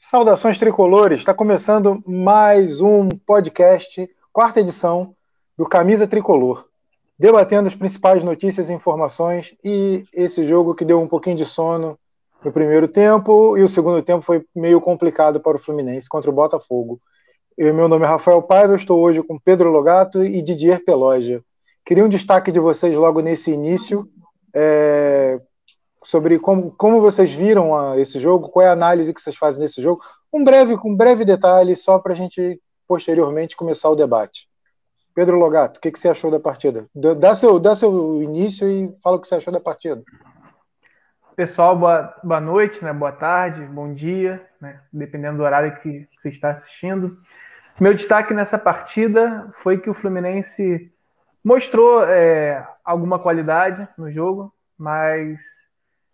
Saudações tricolores, está começando mais um podcast, quarta edição do Camisa Tricolor, debatendo as principais notícias e informações e esse jogo que deu um pouquinho de sono no primeiro tempo e o segundo tempo foi meio complicado para o Fluminense contra o Botafogo. Eu, meu nome é Rafael Paiva, estou hoje com Pedro Logato e Didier Peloja. Queria um destaque de vocês logo nesse início, é, sobre como, como vocês viram a, esse jogo, qual é a análise que vocês fazem desse jogo. Um breve, um breve detalhe, só para a gente posteriormente começar o debate. Pedro Logato, o que, que você achou da partida? Dá seu, dá seu início e fala o que você achou da partida. Pessoal, boa, boa noite, né? boa tarde, bom dia, né? dependendo do horário que você está assistindo. Meu destaque nessa partida foi que o Fluminense mostrou é, alguma qualidade no jogo, mas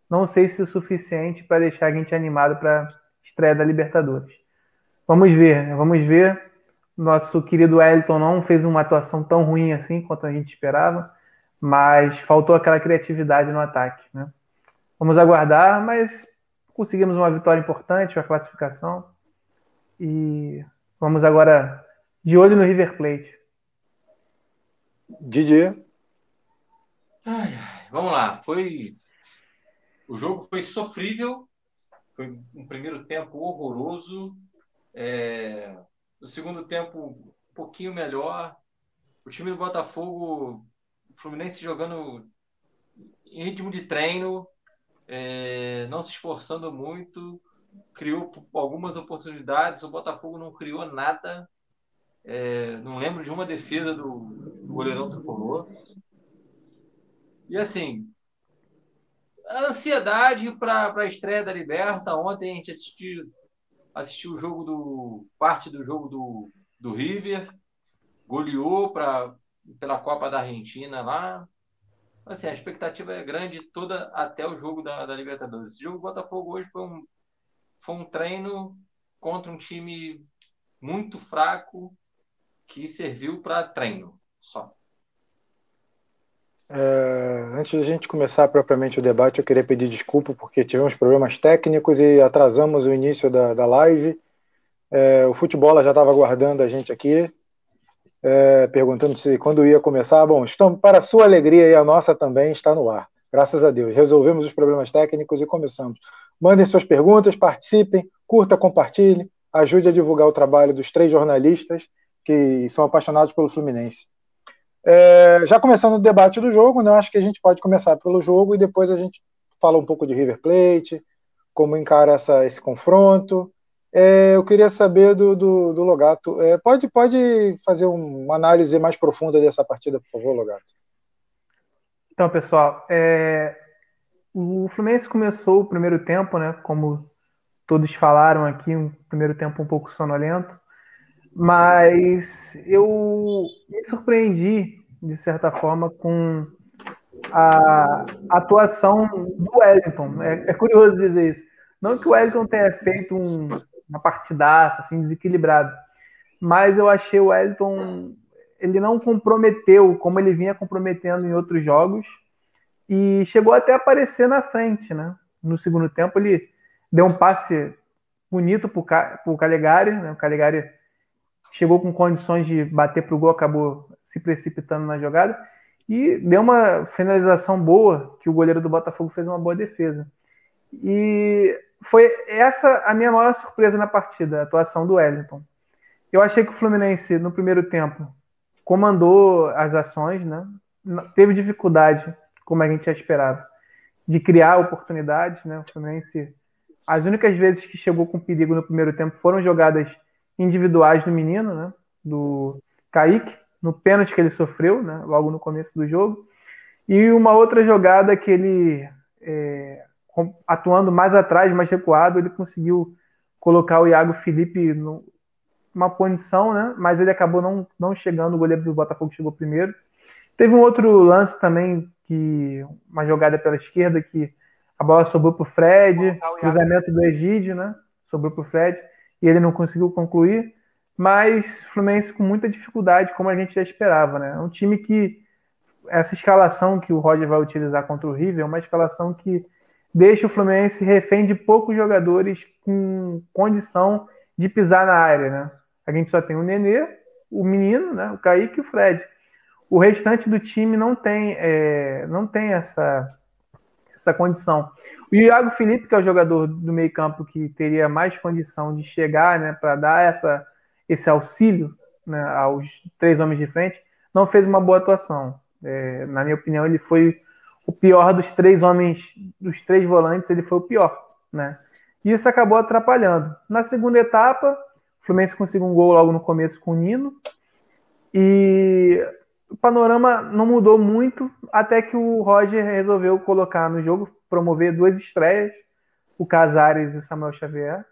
não sei se é o suficiente para deixar a gente animado para a estreia da Libertadores. Vamos ver, né? vamos ver. Nosso querido Wellington não fez uma atuação tão ruim assim quanto a gente esperava, mas faltou aquela criatividade no ataque. Né? Vamos aguardar, mas conseguimos uma vitória importante, a classificação. E vamos agora de olho no River Plate. Didier. Ai, vamos lá. Foi o jogo foi sofrível, foi um primeiro tempo horroroso, é, o segundo tempo um pouquinho melhor. O time do Botafogo, o Fluminense jogando em ritmo de treino, é, não se esforçando muito, criou algumas oportunidades, o Botafogo não criou nada. É, não lembro de uma defesa do, do goleirão tricolor. E assim, a ansiedade para a estreia da Liberta. Ontem a gente assistiu, assistiu o jogo do. parte do jogo do, do River, goleou pra, pela Copa da Argentina lá. Assim, a expectativa é grande toda até o jogo da, da Libertadores. Esse jogo do Botafogo hoje foi um, foi um treino contra um time muito fraco que serviu para treino só. É, antes de a gente começar propriamente o debate, eu queria pedir desculpa porque tivemos problemas técnicos e atrasamos o início da, da live. É, o futebol já estava aguardando a gente aqui, é, perguntando se quando ia começar. Bom, estamos, para a sua alegria e a nossa também está no ar. Graças a Deus. Resolvemos os problemas técnicos e começamos. Mandem suas perguntas, participem, curta, compartilhe, ajude a divulgar o trabalho dos três jornalistas que são apaixonados pelo Fluminense. É, já começando o debate do jogo, né, acho que a gente pode começar pelo jogo e depois a gente fala um pouco de River Plate, como encara essa, esse confronto. É, eu queria saber do, do, do Logato. É, pode, pode fazer uma análise mais profunda dessa partida, por favor, Logato? Então, pessoal, é, o Fluminense começou o primeiro tempo, né, como todos falaram aqui, um primeiro tempo um pouco sonolento. Mas eu me surpreendi, de certa forma, com a atuação do Wellington. É, é curioso dizer isso. Não que o Wellington tenha feito um, uma partidaça assim, desequilibrada, mas eu achei o Wellington. Ele não comprometeu como ele vinha comprometendo em outros jogos e chegou até a aparecer na frente, né? No segundo tempo, ele deu um passe bonito para o Calegari, né? O Calegari chegou com condições de bater para o gol, acabou se precipitando na jogada e deu uma finalização boa, que o goleiro do Botafogo fez uma boa defesa. E foi essa a minha maior surpresa na partida, a atuação do Wellington. Eu achei que o Fluminense, no primeiro tempo, comandou as ações, né? teve dificuldade, como a gente já esperava, de criar oportunidades. Né? O Fluminense, as únicas vezes que chegou com perigo no primeiro tempo foram jogadas individuais do menino, né? Do Kaique, no pênalti que ele sofreu, né? Logo no começo do jogo. E uma outra jogada que ele, é, atuando mais atrás, mais recuado, ele conseguiu colocar o Iago Felipe numa posição, né? Mas ele acabou não, não chegando, o goleiro do Botafogo chegou primeiro. Teve um outro lance também, que uma jogada pela esquerda, que a bola sobrou para o Fred, cruzamento do Egídio, né? Sobrou para o Fred e ele não conseguiu concluir, mas Fluminense com muita dificuldade, como a gente já esperava, né? É um time que essa escalação que o Roger vai utilizar contra o River é uma escalação que deixa o Fluminense refém de poucos jogadores com condição de pisar na área, né? A gente só tem o Nenê, o menino, né? O Kaique e o Fred. O restante do time não tem, é, não tem essa, essa condição. O Iago Felipe, que é o jogador do meio campo que teria mais condição de chegar, né, para dar essa, esse auxílio né, aos três homens de frente, não fez uma boa atuação. É, na minha opinião, ele foi o pior dos três homens, dos três volantes, ele foi o pior, né? E isso acabou atrapalhando. Na segunda etapa, o Fluminense conseguiu um gol logo no começo com o Nino. E o panorama não mudou muito até que o Roger resolveu colocar no jogo, promover duas estreias, o Casares e o Samuel Xavier.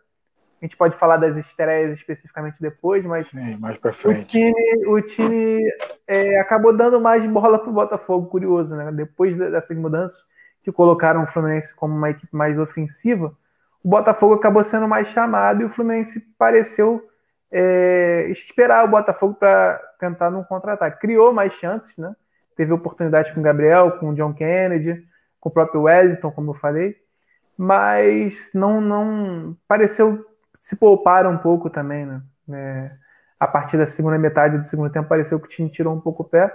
A gente pode falar das estreias especificamente depois, mas Sim, mais para frente. o time, o time é, acabou dando mais bola para o Botafogo, curioso, né? Depois dessas mudanças que colocaram o Fluminense como uma equipe mais ofensiva, o Botafogo acabou sendo mais chamado e o Fluminense pareceu é, esperar o Botafogo para tentar no contra-ataque. Criou mais chances, né? Teve oportunidade com o Gabriel, com o John Kennedy, com o próprio Wellington, como eu falei, mas não, não pareceu se poupar um pouco também, né? É, a partir da segunda metade do segundo tempo pareceu que o time tirou um pouco o pé.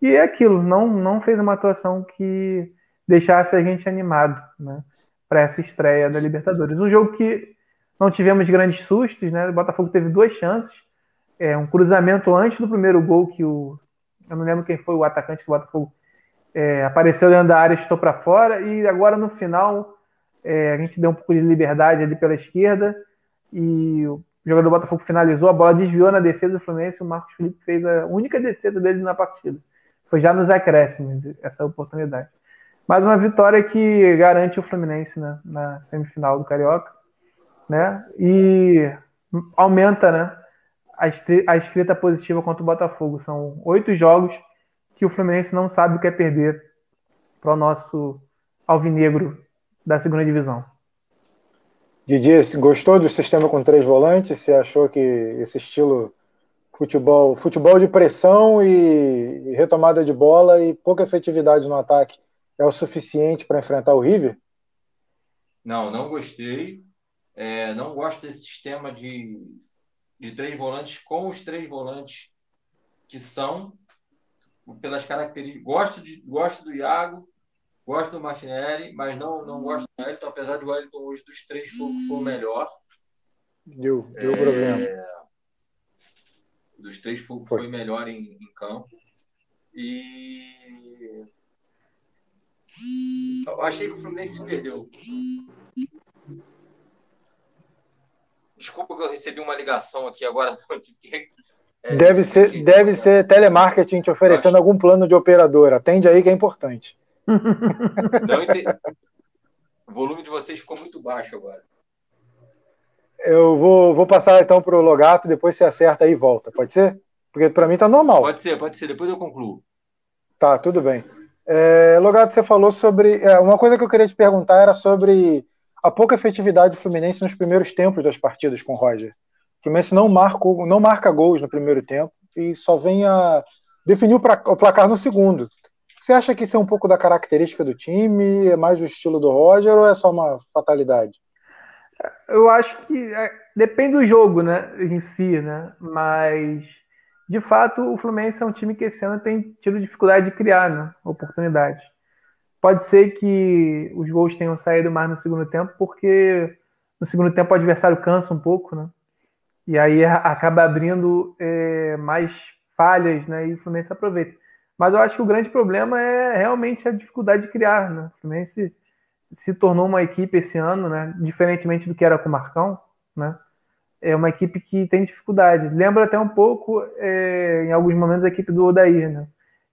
E é aquilo, não, não fez uma atuação que deixasse a gente animado né, para essa estreia da Libertadores. Um jogo que não tivemos grandes sustos, né? O Botafogo teve duas chances. É, um cruzamento antes do primeiro gol que o. Eu não lembro quem foi o atacante do Botafogo. É, apareceu dentro da área, estou para fora. E agora no final, é, a gente deu um pouco de liberdade ali pela esquerda e o jogador do Botafogo finalizou, a bola desviou na defesa do Fluminense, o Marcos Felipe fez a única defesa dele na partida. Foi já nos acréscimos essa oportunidade. Mais uma vitória que garante o Fluminense né, na semifinal do Carioca, né? E aumenta, né, a escrita positiva contra o Botafogo. São oito jogos que o Fluminense não sabe o que é perder para o nosso alvinegro da segunda divisão. Didi, gostou do sistema com três volantes? Você achou que esse estilo futebol, futebol de pressão e, retomada de bola e pouca efetividade no ataque é o suficiente para enfrentar o River? Não, não gostei. É, não gosto desse sistema de, de três volantes com os três volantes que são pelas características. Gosto, de, gosto do Iago, Gosto do Martinelli, mas não, não gosto do Wellington, apesar do Wellington hoje dos três foi, foi o melhor. Deu, deu é, problema. Dos três foi, foi melhor em, em campo. E eu achei que o Fluminense perdeu. Desculpa que eu recebi uma ligação aqui agora. É, deve ser, deve ser telemarketing te oferecendo algum plano de operador. Atende aí que é importante. Não entendi. O volume de vocês ficou muito baixo agora. Eu vou, vou passar então para o Logato, depois você acerta aí e volta, pode ser? Porque para mim tá normal. Pode ser, pode ser, depois eu concluo. Tá, tudo bem. É, Logato, você falou sobre. É, uma coisa que eu queria te perguntar era sobre a pouca efetividade do Fluminense nos primeiros tempos das partidas com o Roger. O Fluminense não marca, não marca gols no primeiro tempo e só vem a definir o placar no segundo. Você acha que isso é um pouco da característica do time? É mais o estilo do Roger ou é só uma fatalidade? Eu acho que é, depende do jogo, né, em si, né? Mas de fato o Fluminense é um time que esse ano tem tido dificuldade de criar, né, oportunidades. Pode ser que os gols tenham saído mais no segundo tempo, porque no segundo tempo o adversário cansa um pouco, né? E aí acaba abrindo é, mais falhas, né? E o Fluminense aproveita. Mas eu acho que o grande problema é realmente a dificuldade de criar, né? O Fluminense se tornou uma equipe esse ano, né? Diferentemente do que era com o Marcão, né? É uma equipe que tem dificuldade. Lembra até um pouco, é, em alguns momentos, a equipe do Odair, né?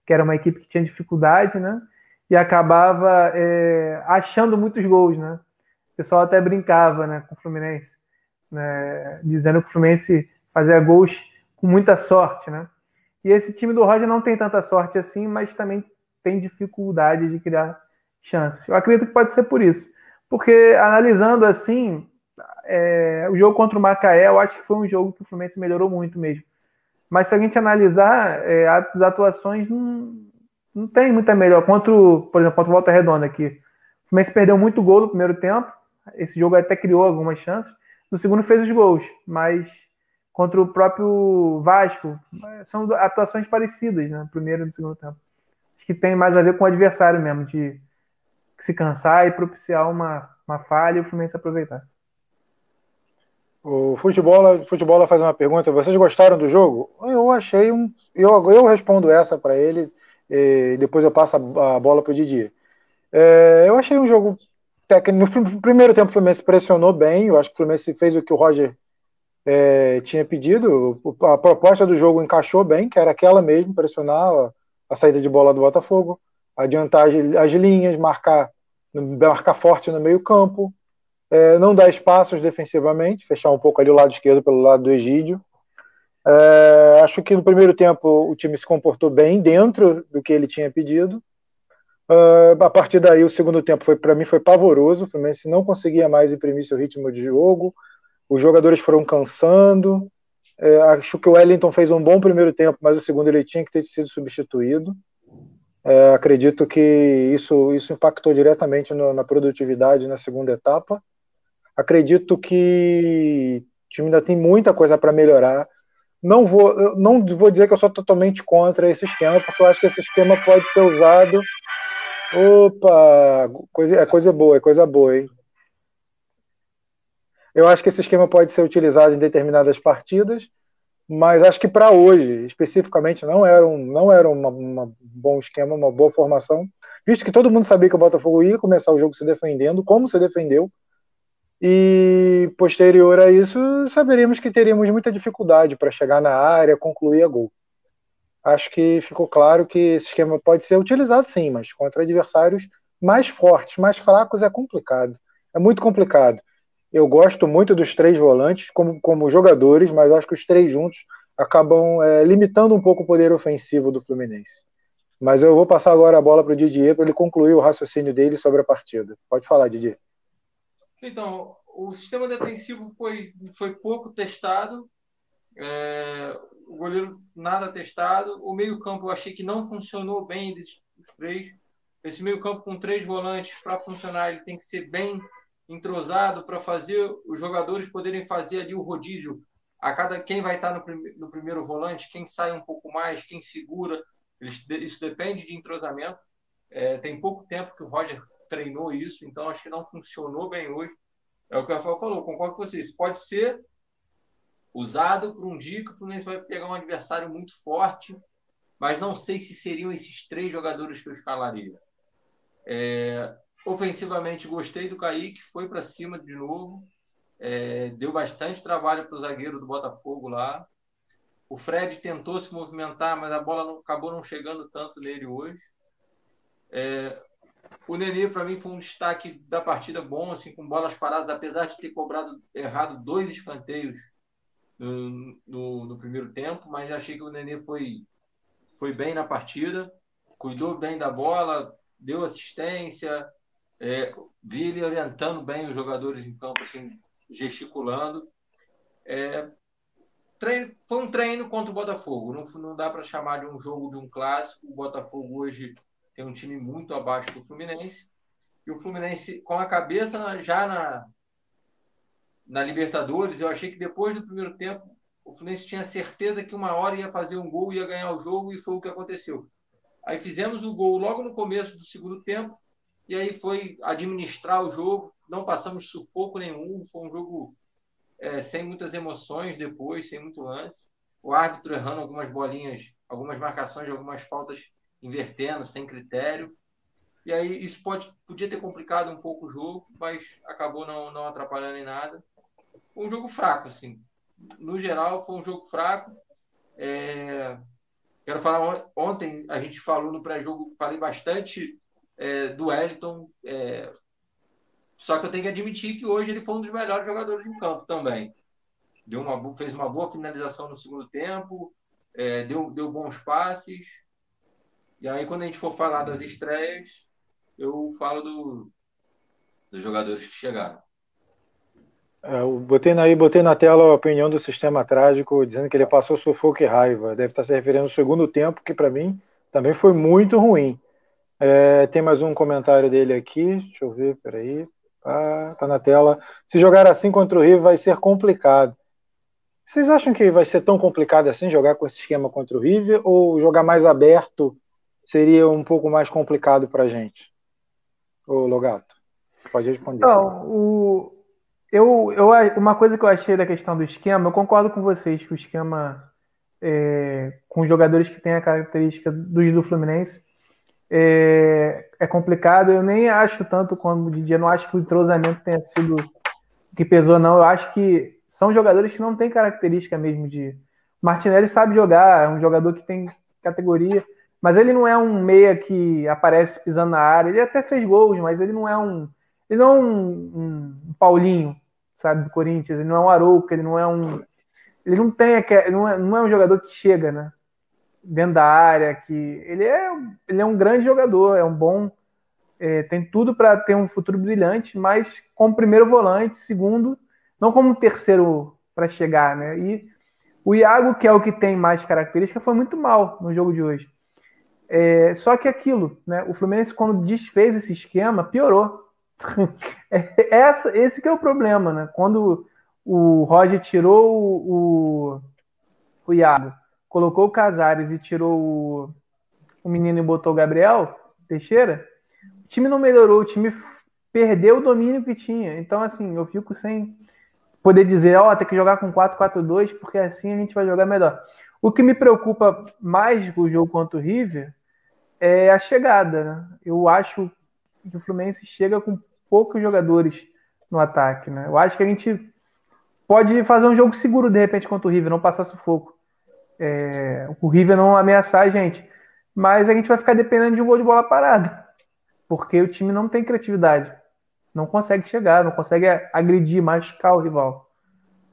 Que era uma equipe que tinha dificuldade, né? E acabava é, achando muitos gols, né? O pessoal até brincava, né? Com o Fluminense, né? Dizendo que o Fluminense fazia gols com muita sorte, né? E esse time do Roger não tem tanta sorte assim, mas também tem dificuldade de criar chances. Eu acredito que pode ser por isso. Porque analisando assim, é, o jogo contra o Macaé, eu acho que foi um jogo que o Fluminense melhorou muito mesmo. Mas se a gente analisar, é, as atuações não, não tem muita melhor. Contra, o, por exemplo, contra o Volta Redonda aqui. O Fluminense perdeu muito gol no primeiro tempo. Esse jogo até criou algumas chances. No segundo fez os gols, mas contra o próprio Vasco são atuações parecidas, né? Primeiro e no segundo tempo. Acho que tem mais a ver com o adversário mesmo, de se cansar e propiciar uma, uma falha e o Fluminense aproveitar. O futebol, futebol faz uma pergunta. Vocês gostaram do jogo? Eu achei um. Eu, eu respondo essa para ele e depois eu passo a, bola para o Didi. É, eu achei um jogo técnico. No primeiro tempo o Fluminense pressionou bem. Eu acho que o Fluminense fez o que o Roger é, tinha pedido. A proposta do jogo encaixou bem, que era aquela mesmo, pressionar a, saída de bola do Botafogo, adiantar as, as linhas, marcar, marcar forte no meio campo é, não dar espaços defensivamente, fechar um pouco ali o lado esquerdo pelo lado do Egídio. É, acho que no primeiro tempo o time se comportou bem dentro do que ele tinha pedido. Uh, a partir daí, o segundo tempo foi para mim foi pavoroso. O Fluminense não conseguia mais imprimir seu ritmo de jogo. Os jogadores foram cansando. É, acho que o Wellington fez um bom primeiro tempo, mas o segundo ele tinha que ter sido substituído. É, acredito que isso, isso impactou diretamente no, na produtividade na segunda etapa. Acredito que o time ainda tem muita coisa para melhorar. Não vou, não vou dizer que eu sou totalmente contra esse esquema, porque eu acho que esse esquema pode ser usado. Opa, coisa, é coisa boa, é coisa boa, hein? Eu acho que esse esquema pode ser utilizado em determinadas partidas, mas acho que para hoje, especificamente, não era um, não era uma, bom esquema, uma boa formação, visto que todo mundo sabia que o Botafogo ia começar o jogo se defendendo, como se defendeu, e posterior a isso, saberíamos que teríamos muita dificuldade para chegar na área, concluir a gol. Acho que ficou claro que esse esquema pode ser utilizado sim, mas contra adversários mais fortes, mais fracos é complicado. É muito complicado. Eu gosto muito dos três volantes como, como jogadores, mas acho que os três juntos acabam é, limitando um pouco o poder ofensivo do Fluminense. Mas eu vou passar agora a bola para o Didier para ele concluir o raciocínio dele sobre a partida. Pode falar, Didier. Então, o sistema defensivo foi, foi pouco testado, é, o goleiro nada testado, o meio-campo eu achei que não funcionou bem três. Esse meio-campo com três volantes, para funcionar, ele tem que ser bem entrosado para fazer os jogadores poderem fazer ali o rodízio a cada quem vai estar no, prim, no primeiro volante, quem sai um pouco mais, quem segura. Isso depende de entrosamento. É, tem pouco tempo que o Roger treinou isso, então acho que não funcionou bem hoje. É o que o Rafael falou, concordo com vocês. Pode ser usado por um dia que o Fluminense vai pegar um adversário muito forte, mas não sei se seriam esses três jogadores que eu escalaria. É, ofensivamente, gostei do Kaique, foi para cima de novo, é, deu bastante trabalho para o zagueiro do Botafogo lá. O Fred tentou se movimentar, mas a bola não, acabou não chegando tanto nele hoje. É, o Nenê, para mim, foi um destaque da partida bom, assim, com bolas paradas, apesar de ter cobrado errado dois escanteios no, no, no primeiro tempo, mas achei que o Nenê foi, foi bem na partida, cuidou bem da bola, deu assistência, é, vi ele orientando bem os jogadores em campo, assim, gesticulando. É, treino, foi um treino contra o Botafogo, não, não dá para chamar de um jogo de um clássico. O Botafogo hoje tem um time muito abaixo do Fluminense. E o Fluminense, com a cabeça já na, na Libertadores, eu achei que depois do primeiro tempo, o Fluminense tinha certeza que uma hora ia fazer um gol, ia ganhar o jogo, e foi o que aconteceu. Aí fizemos o gol logo no começo do segundo tempo, e aí foi administrar o jogo, não passamos sufoco nenhum, foi um jogo é, sem muitas emoções depois, sem muito lance. O árbitro errando algumas bolinhas, algumas marcações, algumas faltas invertendo, sem critério. E aí isso pode, podia ter complicado um pouco o jogo, mas acabou não, não atrapalhando em nada. Foi um jogo fraco, assim. No geral, foi um jogo fraco. É... Quero falar, ontem a gente falou no pré-jogo, falei bastante é, do Wellington, é... só que eu tenho que admitir que hoje ele foi um dos melhores jogadores em campo também. Deu uma, fez uma boa finalização no segundo tempo, é, deu, deu bons passes, e aí, quando a gente for falar das estreias, eu falo do, dos jogadores que chegaram. É, eu botei na, botei na tela a opinião do sistema trágico, dizendo que ele passou sufoco e raiva. Deve estar se referindo ao segundo tempo, que para mim também foi muito ruim. É, tem mais um comentário dele aqui. Deixa eu ver, peraí. Ah, tá na tela. Se jogar assim contra o River vai ser complicado. Vocês acham que vai ser tão complicado assim jogar com esse esquema contra o River ou jogar mais aberto seria um pouco mais complicado para a gente? Ô Logato, pode responder. Não, o, eu, eu, uma coisa que eu achei da questão do esquema, eu concordo com vocês que o esquema é, com jogadores que têm a característica dos do Fluminense é, é, complicado. Eu nem acho tanto como o Didier, não acho que o entrosamento tenha sido o que pesou, não. Eu acho que são jogadores que não têm característica mesmo de. Martinelli sabe jogar, é um jogador que tem categoria, mas ele não é um meia que aparece pisando na área. Ele até fez gols, mas ele não é um. Ele não é um, um, um Paulinho, sabe, do Corinthians. Ele não é um Arouca, ele não é um. Ele não tem. Não é, não é um jogador que chega, né? Dentro da área, que. Ele é, ele é um grande jogador, é um bom. É, tem tudo para ter um futuro brilhante, mas como primeiro volante, segundo, não como terceiro para chegar, né? E o Iago, que é o que tem mais característica, foi muito mal no jogo de hoje. É, só que aquilo, né? O Fluminense, quando desfez esse esquema, piorou. É, essa, esse que é o problema, né? Quando o Roger tirou o, o, o Iago, colocou o Casares e tirou o, o menino e botou o Gabriel Teixeira, o time não melhorou, o time perdeu o domínio que tinha. Então, assim, eu fico sem poder dizer, ó, oh, tem que jogar com 4-4-2, porque assim a gente vai jogar melhor. O que me preocupa mais do jogo contra o River é a chegada, né? Eu acho que o Fluminense chega com poucos jogadores no ataque, né? Eu acho que a gente pode fazer um jogo seguro de repente contra o River, não passar sufoco. É, o River não ameaçar a gente, mas a gente vai ficar dependendo de um gol de bola parada, porque o time não tem criatividade não consegue chegar, não consegue agredir, machucar o rival.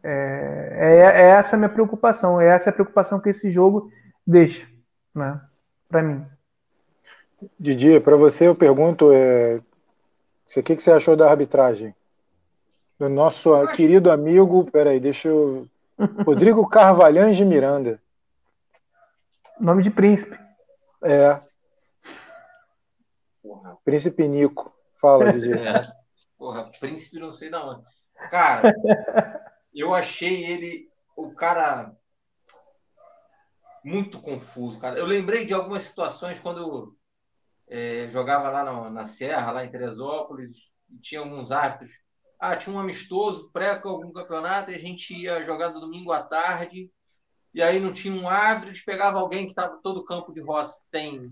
É, é, é essa a minha preocupação, é essa a preocupação que esse jogo deixa, né, para mim. Didi, para você eu pergunto, é, o que, que você achou da arbitragem? Do nosso querido amigo, peraí, deixa eu... Rodrigo Carvalhães de Miranda. Nome de príncipe. É. Príncipe Nico. Fala, Didi. É. Porra, príncipe não sei da onde. Cara, eu achei ele, o cara, muito confuso, cara. Eu lembrei de algumas situações quando é, jogava lá na, na Serra, lá em Teresópolis, e tinha alguns árbitros. Ah, tinha um amistoso pré algum campeonato e a gente ia jogar no domingo à tarde. E aí não tinha um árbitro, eles pegavam alguém que estava todo campo de roça tem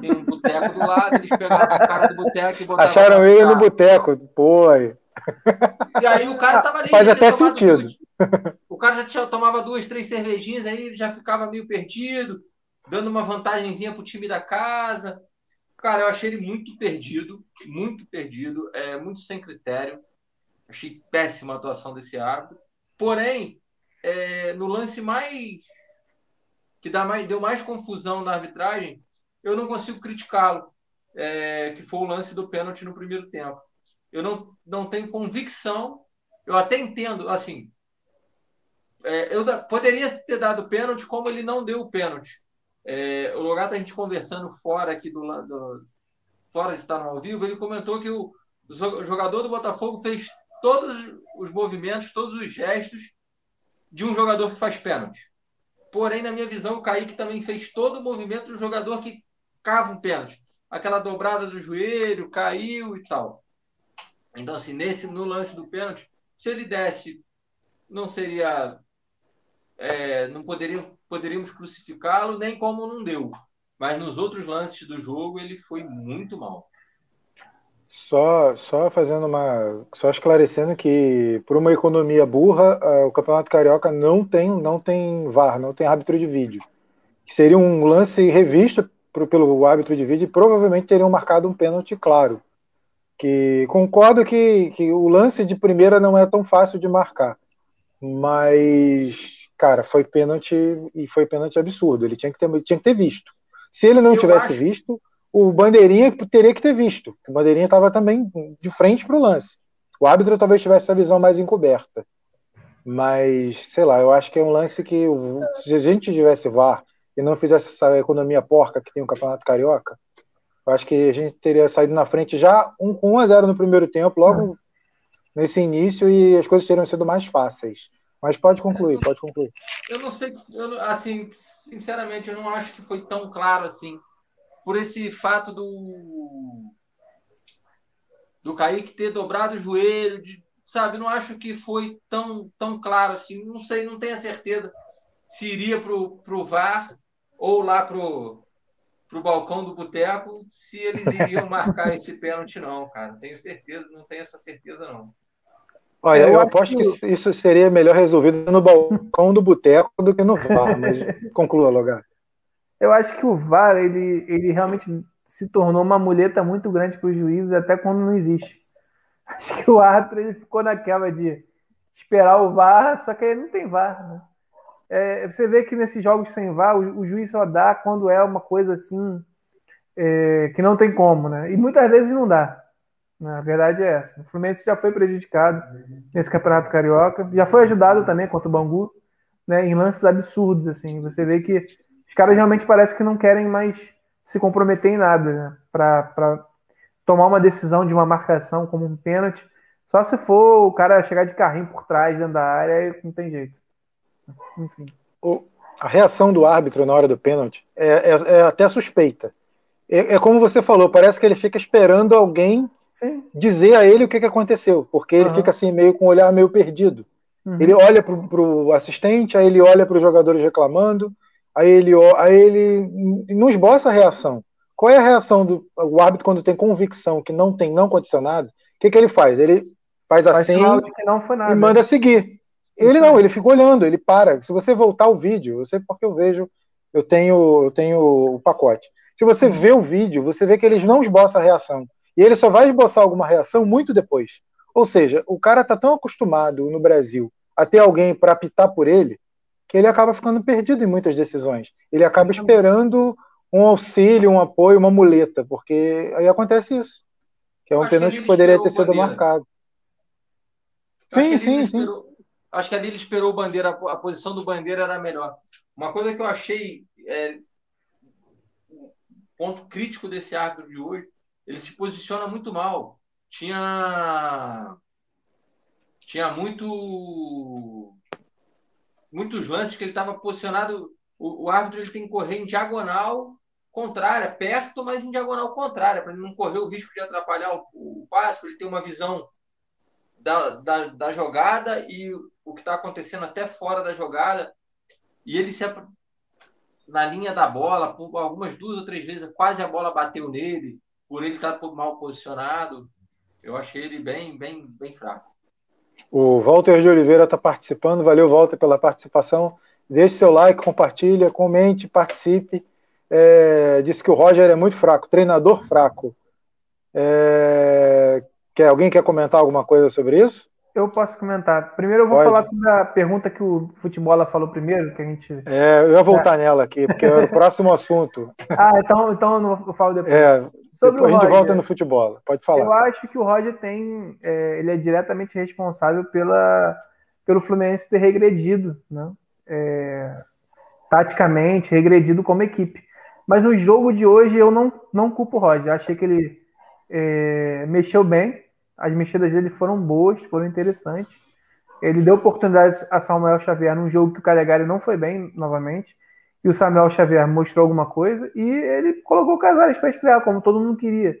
tem um boteco do lado, eles pegaram o cara do boteco e botaram. Acharam ele no boteco, pô. E aí o cara tava ali. Faz até sentido. Duas, o cara já tinha, tomava duas, três cervejinhas, aí ele já ficava meio perdido, dando uma vantagemzinha pro time da casa. Cara, eu achei ele muito perdido, muito perdido, é, muito sem critério. Achei péssima a atuação desse árbitro. Porém, é, no lance mais que dá mais, deu mais confusão na arbitragem eu não consigo criticá-lo, é, que foi o lance do pênalti no primeiro tempo. Eu não, não tenho convicção, eu até entendo, assim, é, eu da, poderia ter dado pênalti como ele não deu o pênalti. É, o lugar a gente conversando fora aqui do lado, fora de estar no ao vivo, ele comentou que o, o jogador do Botafogo fez todos os movimentos, todos os gestos de um jogador que faz pênalti. Porém, na minha visão, o Kaique também fez todo o movimento do jogador que cava um pênalti. Aquela dobrada do joelho, caiu e tal. Então, assim, nesse, no lance do pênalti, se ele desse, não seria. É, não poderia, poderíamos crucificá-lo, nem como não deu. Mas nos outros lances do jogo, ele foi muito mal. Só, só fazendo uma. Só esclarecendo que, por uma economia burra, o Campeonato Carioca não tem, não tem VAR, não tem árbitro de vídeo. Seria um lance revisto pelo árbitro de vídeo, provavelmente teriam marcado um pênalti claro. Que concordo que, que o lance de primeira não é tão fácil de marcar, mas cara, foi pênalti e foi pênalti absurdo. Ele tinha que ter, tinha que ter visto. Se ele não Eu tivesse acho... visto, o bandeirinha teria que ter visto. O bandeirinha estava também de frente para o lance. O árbitro talvez tivesse a visão mais encoberta. Mas, sei lá, eu acho que é um lance que, se a gente tivesse VAR e não fizesse essa economia porca que tem o Campeonato Carioca, Eu acho que a gente teria saído na frente já um, com 1 a 0 no primeiro tempo, logo é. nesse início, e as coisas teriam sido mais fáceis. Mas pode concluir, pode concluir. Eu não sei, eu, assim, sinceramente, eu não acho que foi tão claro assim, por esse fato do do Kaique ter dobrado o joelho, de, sabe? Não acho que foi tão, tão claro assim. Não sei, não tenho a certeza se iria para o VAR ou lá para o balcão do boteco, se eles iriam marcar esse pênalti, não, cara. Tenho certeza, não tenho essa certeza, não. Olha, eu, eu aposto que... que... isso seria melhor resolvido no balcão do boteco do que no VAR, mas conclua, Logar. Eu acho que o VAR, ele, ele realmente se tornou uma muleta muito grande para os juízes, até quando não existe. Acho que o árbitro ele ficou naquela de esperar o VAR, só que aí não tem VAR, né? É, você vê que nesses jogos sem VAR, o, o, juiz só dá quando é uma coisa assim é, que não tem como, né? E muitas vezes não dá. Na verdade é essa. O Fluminense já foi prejudicado nesse Campeonato Carioca, já foi ajudado também contra o Bangu, né, em lances absurdos assim. Você vê que os caras realmente parece que não querem mais se comprometer em nada, né, para tomar uma decisão de uma marcação como um pênalti. Só se for o cara chegar de carrinho por trás dentro da área, não tem jeito. Enfim. A reação do árbitro na hora do pênalti é, é, é até suspeita. É, é, como você falou, parece que ele fica esperando alguém Sim. dizer a ele o que, que aconteceu, porque ele uhum. fica assim meio com o olhar meio perdido. Uhum. Ele olha para o assistente, aí ele olha para os jogadores reclamando, aí ele, aí ele não esboça a reação. Qual é a reação do o árbitro quando tem convicção que não tem não condicionado? O que, que ele faz? Ele faz assim e manda seguir. Ele não, ele fica olhando, ele para. Se você voltar o vídeo, eu sei porque eu vejo, eu tenho, eu tenho o pacote. Se você uhum. vê o vídeo, você vê que eles não esboçam a reação. E ele só vai esboçar alguma reação muito depois. Ou seja, o cara está tão acostumado no Brasil a ter alguém para apitar por ele, que ele acaba ficando perdido em muitas decisões. Ele acaba esperando um auxílio, um apoio, uma muleta, porque aí acontece isso. Que é um pênalti que, que poderia ter sido marcado. Sim, sim, sim. Esperou, acho que ali ele esperou o Bandeira, a posição do Bandeira era melhor. Uma coisa que eu achei é, ponto crítico desse árbitro de hoje ele se posiciona muito mal. Tinha tinha muito muitos lances que ele estava posicionado. O, o, árbitro ele tem que correr em diagonal contrária, perto, mas em diagonal contrária, para ele não correr o risco de atrapalhar o, o passe, ele ter uma visão da, da, da jogada e o que está acontecendo até fora da jogada. E ele se na linha da bola, algumas duas ou três vezes, quase a bola bateu nele por ele estar mal posicionado, eu achei ele bem, bem, bem fraco. O Walter de Oliveira está participando. Valeu, Walter, pela participação. Deixe seu like, compartilha, comente, participe. É, disse que o Roger é muito fraco, treinador fraco. É, quer, alguém quer comentar alguma coisa sobre isso? Eu posso comentar. Primeiro eu vou Pode. falar sobre a pergunta que o Futebol falou primeiro, que a gente. É, eu ia voltar é. nela aqui, porque era o próximo assunto. Ah, então, então eu falo depois. É, Sobre Depois a gente Roger, volta no futebol. Pode falar. Eu acho que o Roger tem. É, ele é diretamente responsável pela, pelo Fluminense ter regredido, né? É, taticamente, regredido como equipe. Mas no jogo de hoje eu não, não culpo o Roger. Achei que ele é, mexeu bem. As mexidas dele foram boas, foram interessantes. Ele deu oportunidades a Samuel Xavier num jogo que o Calegari não foi bem novamente e o Samuel Xavier mostrou alguma coisa e ele colocou o Casares para estrear, como todo mundo queria.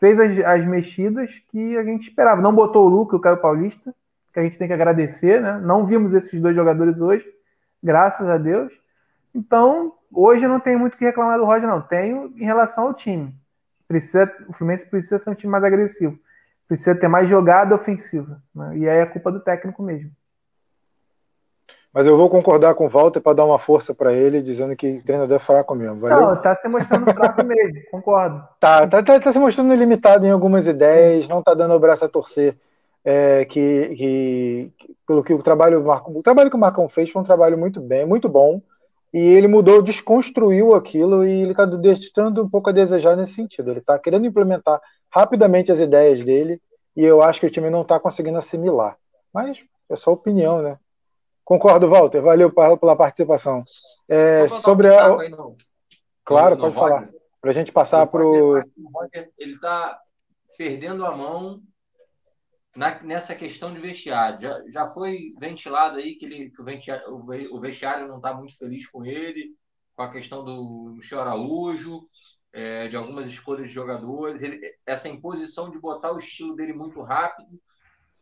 Fez as, as, mexidas que a gente esperava. Não botou o Luca e o Caio Paulista, que a gente tem que agradecer, né? Não vimos esses dois jogadores hoje, graças a Deus. Então, hoje eu não tenho muito o que reclamar do Roger, não. Tenho em relação ao time. Precisa, o Fluminense precisa ser um time mais agressivo. Precisa ter mais jogada ofensiva. Né? E aí é culpa do técnico mesmo. Mas eu vou concordar com o Walter para dar uma força para ele, dizendo que o treinador é fraco mesmo. Valeu? Não, tá se mostrando fraco mesmo, concordo. Tá, tá, tá, tá, se mostrando limitado em algumas ideias, não tá dando o braço a torcer. É, que, que, pelo que o trabalho, o trabalho que o Marcão fez foi um trabalho muito bem, muito bom, e ele mudou, desconstruiu aquilo e ele está deixando um pouco a desejar nesse sentido. Ele está querendo implementar rapidamente as ideias dele e eu acho que o time não está conseguindo assimilar. Mas é só opinião, né? Concordo, Walter. Valeu pela participação. É, sobre a. Aí, claro, no, no pode falar. para a gente passar para o. Ele está perdendo a mão na, nessa questão de vestiário. Já, já foi ventilado aí que, ele, que o, vestiário, o vestiário não está muito feliz com ele, com a questão do Michel Araújo, é, de algumas escolhas de jogadores. Ele, essa imposição de botar o estilo dele muito rápido,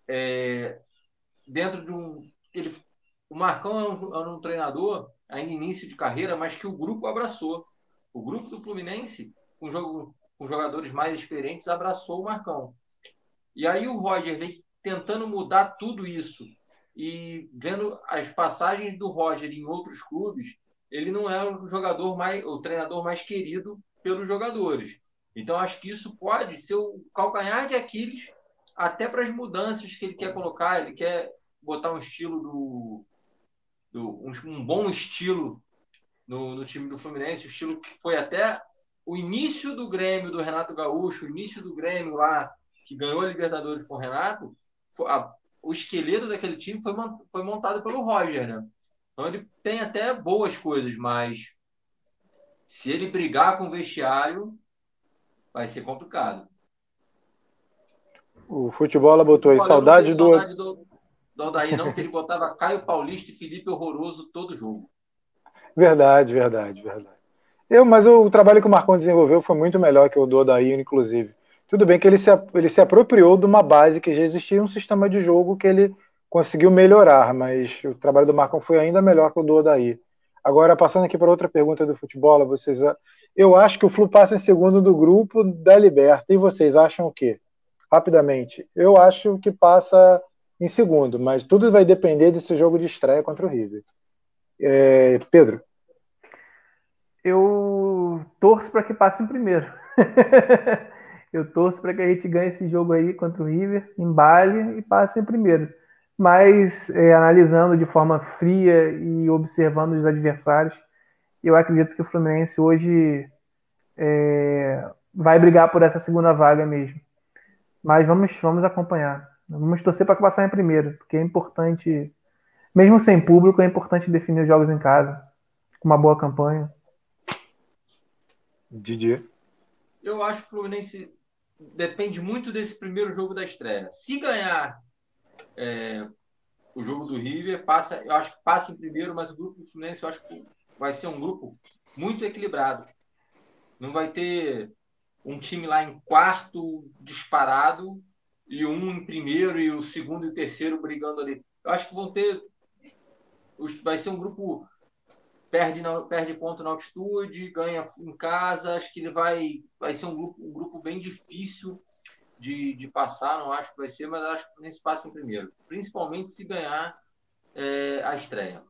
é, dentro de um. Ele, o Marcão é um, é um treinador, ainda início de carreira, mas que o grupo abraçou. O grupo do Fluminense, com, jogo, com jogadores mais experientes, abraçou o Marcão. E aí o Roger vem tentando mudar tudo isso. E vendo as passagens do Roger em outros clubes, ele não é o jogador mais, o treinador mais querido pelos jogadores. Então acho que isso pode ser o calcanhar de Aquiles até para as mudanças que ele quer colocar. Ele quer botar um estilo do, do um, um, bom estilo no, no time do Fluminense, o estilo que foi até o início do Grêmio do Renato Gaúcho, o início do Grêmio lá que ganhou a Libertadores com o Renato, a, o esqueleto daquele time foi, foi montado pelo Roger, né? Então ele tem até boas coisas, mas se ele brigar com o vestiário, vai ser complicado. O futebol botou aí, saudade do. Saudade do, do Aldair, não, que ele botava Caio Paulista e Felipe Horroroso todo jogo. Verdade, verdade, verdade. Eu, mas o, trabalho que o Marcão desenvolveu foi muito melhor que o do Odair, inclusive. Tudo bem que ele se, ele se apropriou de uma base que já existia, um sistema de jogo que ele conseguiu melhorar, mas o trabalho do Marcão foi ainda melhor que o do Odaí. Agora, passando aqui para outra pergunta do futebol, vocês, eu acho que o Flu passa em segundo do grupo da Liberta, e vocês acham o quê? Rapidamente, eu acho que passa em segundo, mas tudo vai depender desse jogo de estreia contra o River. É, Pedro? Eu torço para que passe em primeiro. Eu torço para que a gente ganhe esse jogo aí contra o River, embale e passe em primeiro. Mas é, analisando de forma fria e observando os adversários, eu acredito que o Fluminense hoje é, vai brigar por essa segunda vaga mesmo. Mas vamos, vamos acompanhar. Vamos torcer para passar em primeiro, porque é importante, mesmo sem público, é importante definir os jogos em casa, com uma boa campanha. Didier. Eu acho que o Fluminense depende muito desse primeiro jogo da estreia. Se ganhar é, o jogo do River, passa, eu acho que passa em primeiro, mas o grupo do Fluminense eu acho que vai ser um grupo muito equilibrado. Não vai ter um time lá em quarto disparado e um em primeiro e o segundo e o terceiro brigando ali. Eu acho que vão ter. Vai ser um grupo perde, na, perde ponto na altitude, ganha em casa. Acho que ele vai, vai ser um grupo, um grupo bem difícil de, de passar. Não acho que vai ser, mas acho que nem se passa em primeiro. Principalmente se ganhar é, a estreia.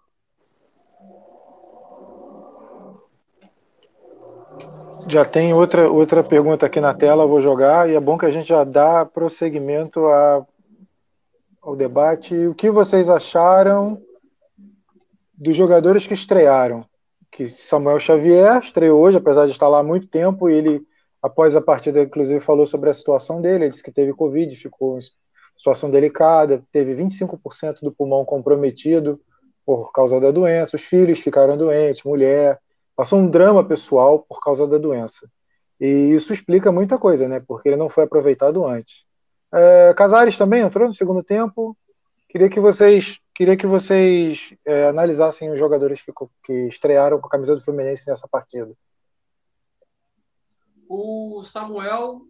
Já tem outra, outra pergunta aqui na tela, vou jogar, e é bom que a gente já dá prosseguimento a, ao debate. O que vocês acharam dos jogadores que estrearam, que Samuel Xavier estreou hoje, apesar de estar lá há muito tempo, e ele, após a partida, inclusive falou sobre a situação dele, ele disse que teve Covid, ficou em situação delicada, teve 25% do pulmão comprometido por causa da doença, os filhos ficaram doentes, mulher, passou um drama pessoal por causa da doença. E isso explica muita coisa, né? Porque ele não foi aproveitado antes. É, Casares também entrou no segundo tempo. Queria que vocês Queria que vocês é, analisassem os jogadores que, que estrearam com a camisa do Fluminense nessa partida. O Samuel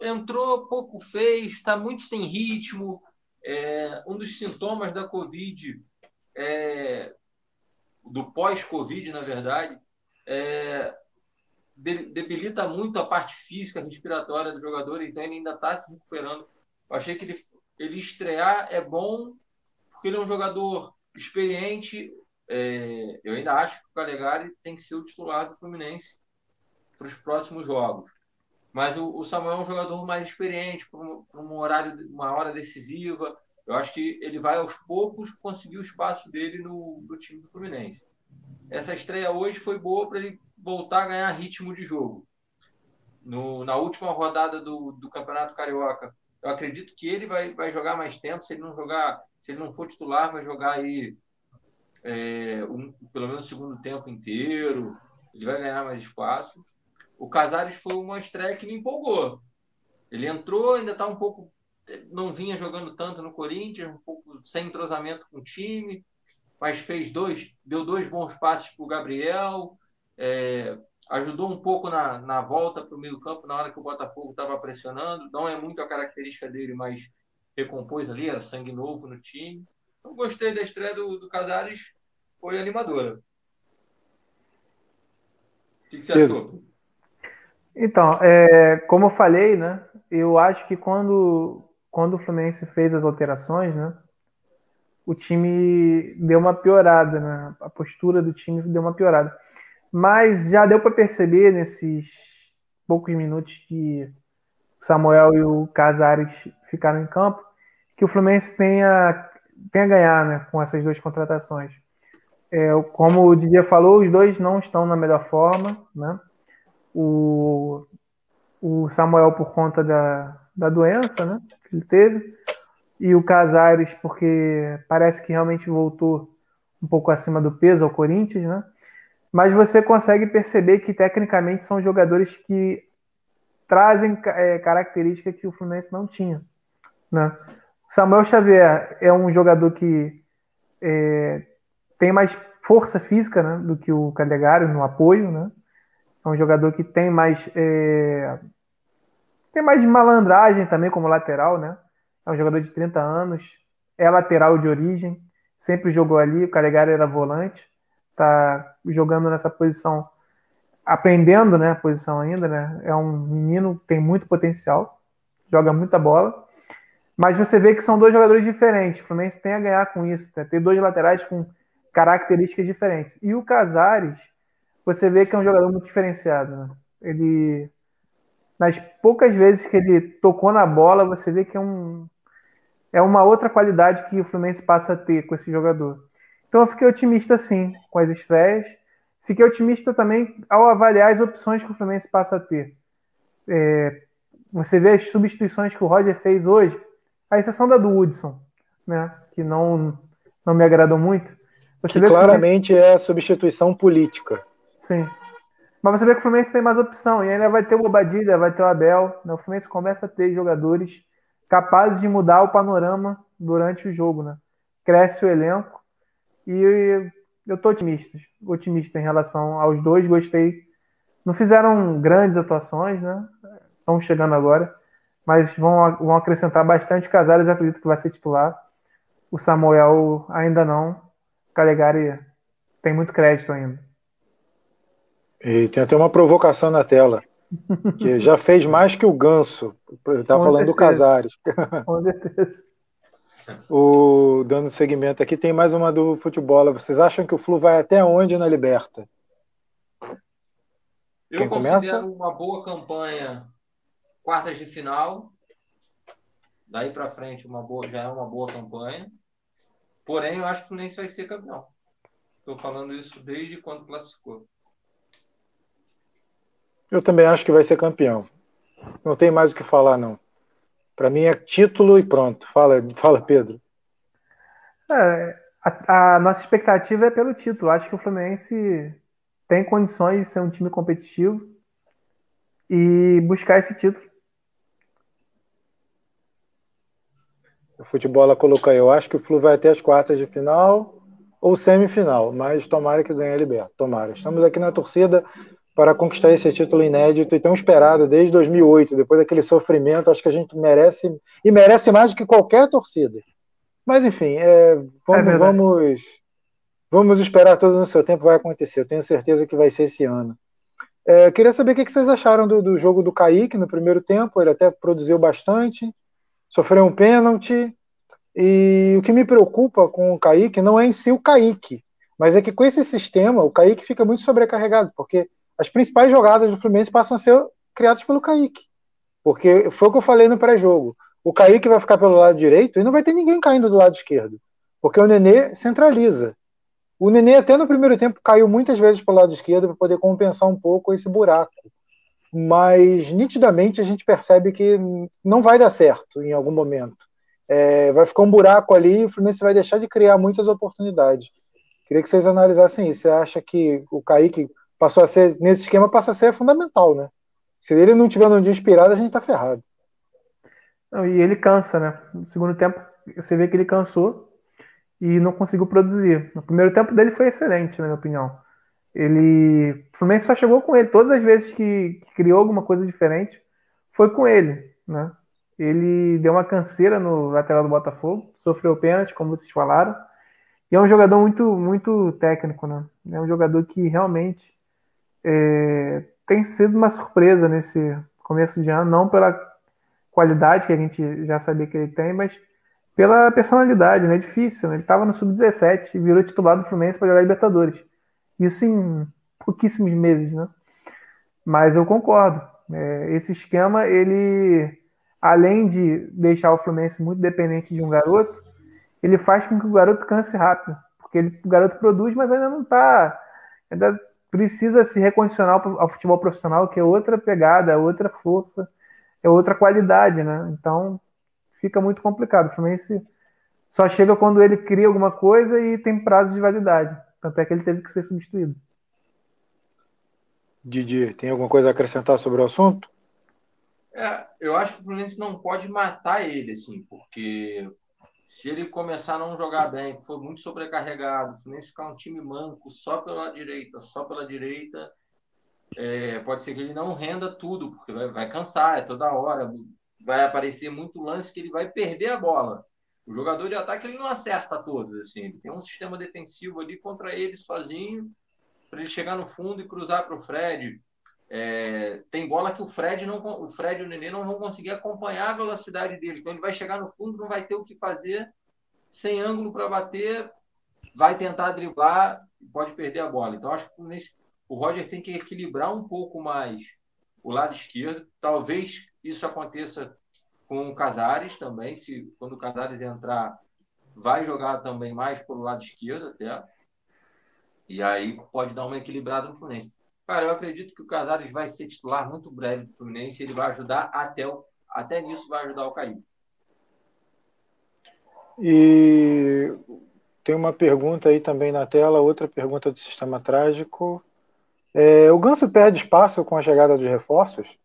entrou, pouco fez, está muito sem ritmo. É, um dos sintomas da Covid, é, do pós-Covid, na verdade, é, debilita muito a parte física, respiratória do jogador, então ele ainda está se recuperando. Eu achei que ele, ele estrear é bom porque ele é um jogador experiente. É, eu ainda acho que o Calegari tem que ser o titular do Fluminense para os próximos jogos. Mas o, o, Samuel é um jogador mais experiente, para um, horário, uma hora decisiva. Eu acho que ele vai aos poucos conseguir o espaço dele no, no time do Fluminense. Essa estreia hoje foi boa para ele voltar a ganhar ritmo de jogo. No, na última rodada do, do Campeonato Carioca, eu acredito que ele vai, vai jogar mais tempo. Se ele não jogar se ele não for titular, vai jogar aí é, um, pelo menos o segundo tempo inteiro, ele vai ganhar mais espaço. O Casares foi uma estreia que me empolgou. Ele entrou, ainda está um pouco. Não vinha jogando tanto no Corinthians, um pouco sem entrosamento com o time, mas fez dois, deu dois bons passes para o Gabriel, é, ajudou um pouco na, na volta para o meio campo na hora que o Botafogo estava pressionando. Não é muito a característica dele, mas recompôs ali, era sangue novo no time. Então gostei da estreia do, do Casares, foi animadora. O que, que você achou? Então, é, como eu falei, né? Eu acho que quando, quando o Fluminense fez as alterações, né? O time deu uma piorada, né? A postura do time deu uma piorada. Mas já deu para perceber nesses poucos minutos que o Samuel e o Casares ficaram em campo que o Fluminense tenha, tenha a ganhar né, com essas duas contratações. É, como o Didier falou, os dois não estão na melhor forma. Né? O, o Samuel por conta da, da doença né, ele teve, e o Casares porque parece que realmente voltou um pouco acima do peso ao Corinthians, né? Mas você consegue perceber que tecnicamente são jogadores que trazem é, características que o Fluminense não tinha, né? Samuel Xavier é um jogador que é, tem mais força física né, do que o Calegari no apoio, né? É um jogador que tem mais é, tem mais malandragem também como lateral, né? É um jogador de 30 anos, é lateral de origem, sempre jogou ali, o Calegari era volante, tá jogando nessa posição, aprendendo, né, a posição ainda, né? É um menino tem muito potencial, joga muita bola. Mas você vê que são dois jogadores diferentes. O Fluminense tem a ganhar com isso, né? ter dois laterais com características diferentes. E o Casares, você vê que é um jogador muito diferenciado. Né? Ele, nas poucas vezes que ele tocou na bola, você vê que é um é uma outra qualidade que o Fluminense passa a ter com esse jogador. Então eu fiquei otimista sim com as estreias. Fiquei otimista também ao avaliar as opções que o Fluminense passa a ter. É, você vê as substituições que o Roger fez hoje, a exceção da do Hudson, né, que não, não me agradou muito. Você que claramente Fluminense... é substituição política. Sim. Mas você vê que o Fluminense tem mais opção, e ainda vai ter o Bobadilha, vai ter o Abel. Né? O Fluminense começa a ter jogadores capazes de mudar o panorama durante o jogo. Né? Cresce o elenco, e eu estou otimista, otimista em relação aos dois, gostei. Não fizeram grandes atuações, né? Estão chegando agora mas vão, vão acrescentar bastante Casares, eu acredito que vai ser titular. O Samuel ainda não. Calegari tem muito crédito ainda. E tem até uma provocação na tela. Que já fez mais que o Ganso. Está falando certeza. do Casares. Com certeza. O, dando segmento aqui, tem mais uma do futebol. Vocês acham que o Flu vai até onde na Liberta? Eu Quem considero começa? uma boa campanha quartas de final. Daí para frente uma boa, já é uma boa campanha. Porém, eu acho que o Fluminense vai ser campeão. Estou falando isso desde quando classificou. Eu também acho que vai ser campeão. Não tem mais o que falar, não. Para mim é título e pronto. Fala, fala Pedro. É, a, a, nossa expectativa é pelo título. Acho que o Fluminense tem condições de ser um time competitivo e buscar esse título. O futebol colocou aí, eu acho que o Flu vai até as quartas de final ou semifinal, mas tomara que ganhe a Liberta, tomara. Estamos aqui na torcida para conquistar esse título inédito e tão esperado desde 2008, depois daquele sofrimento, acho que a gente merece, e merece mais do que qualquer torcida. Mas enfim, é, vamos, é vamos, vamos esperar todo no seu tempo, vai acontecer, eu tenho certeza que vai ser esse ano. É, queria saber o que vocês acharam do, do jogo do Kaique no primeiro tempo, ele até produziu bastante, sofreu um pênalti. E o que me preocupa com o Kaique não é em si o Kaique, mas é que com esse sistema o Kaique fica muito sobrecarregado, porque as principais jogadas do Fluminense passam a ser criadas pelo Kaique. Porque foi o que eu falei no pré-jogo. O Kaique vai ficar pelo lado direito e não vai ter ninguém caindo do lado esquerdo. Porque o Nenê centraliza. O Nenê, até no primeiro tempo, caiu muitas vezes pelo lado esquerdo para poder compensar um pouco esse buraco mas nitidamente a gente percebe que não vai dar certo em algum momento. É, vai ficar um buraco ali e o Fluminense vai deixar de criar muitas oportunidades. Queria que vocês analisassem isso. Você acha que o Kaique passou a ser, nesse esquema, passa a ser fundamental, né? Se ele não tiver num dia inspirado, a gente tá ferrado. Não, e ele cansa, né? No segundo tempo, você vê que ele cansou e não conseguiu produzir. No primeiro tempo dele foi excelente, na minha opinião. Ele, o Fluminense só chegou com ele. Todas as vezes que, que criou alguma coisa diferente, foi com ele, né? Ele deu uma canseira no lateral do Botafogo, sofreu pênalti, como vocês falaram. E é um jogador muito, muito técnico, né? É um jogador que realmente é, tem sido uma surpresa nesse começo de ano, não pela qualidade que a gente já sabia que ele tem, mas pela personalidade, né? É difícil, né? Ele estava no sub-17 e virou titular do Fluminense para jogar Libertadores. Isso em pouquíssimos meses, né? Mas eu concordo. É, esse esquema, ele, além de deixar o Fluminense muito dependente de um garoto, ele faz com que o garoto canse rápido. Porque ele, o garoto produz, mas ainda não está. Ainda precisa se recondicionar ao futebol profissional, que é outra pegada, é outra força, é outra qualidade, né? Então fica muito complicado. O Fluminense só chega quando ele cria alguma coisa e tem prazo de validade. Tanto é que ele teve que ser substituído. Didi, tem alguma coisa a acrescentar sobre o assunto? É, eu acho que o Fluminense não pode matar ele, assim, porque se ele começar a não jogar bem, for muito sobrecarregado, Fluminense ficar um time manco só pela direita, só pela direita, é, pode ser que ele não renda tudo, porque vai, vai, cansar, é toda hora, vai aparecer muito lance que ele vai perder a bola. O jogador de ataque ele não acerta todos, assim, ele tem um sistema defensivo ali contra ele sozinho, para ele chegar no fundo e cruzar para o Fred. É, tem bola que o Fred não, o Fred e o Nenê não vão conseguir acompanhar a velocidade dele. Então ele vai chegar no fundo, não vai ter o que fazer, sem ângulo para bater, vai tentar driblar e pode perder a bola. Então acho que nesse, o Roger tem que equilibrar um pouco mais o lado esquerdo. Talvez isso aconteça com o Casares também, se quando o Casares entrar, vai jogar também mais pelo lado esquerdo até. E aí pode dar uma equilibrada no Fluminense. Cara, eu acredito que o Casares vai ser titular muito breve do Fluminense ele vai ajudar até, o, até nisso vai ajudar o Caio. E tem uma pergunta aí também na tela, outra pergunta do sistema trágico. É, o Ganso perde espaço com a chegada dos reforços?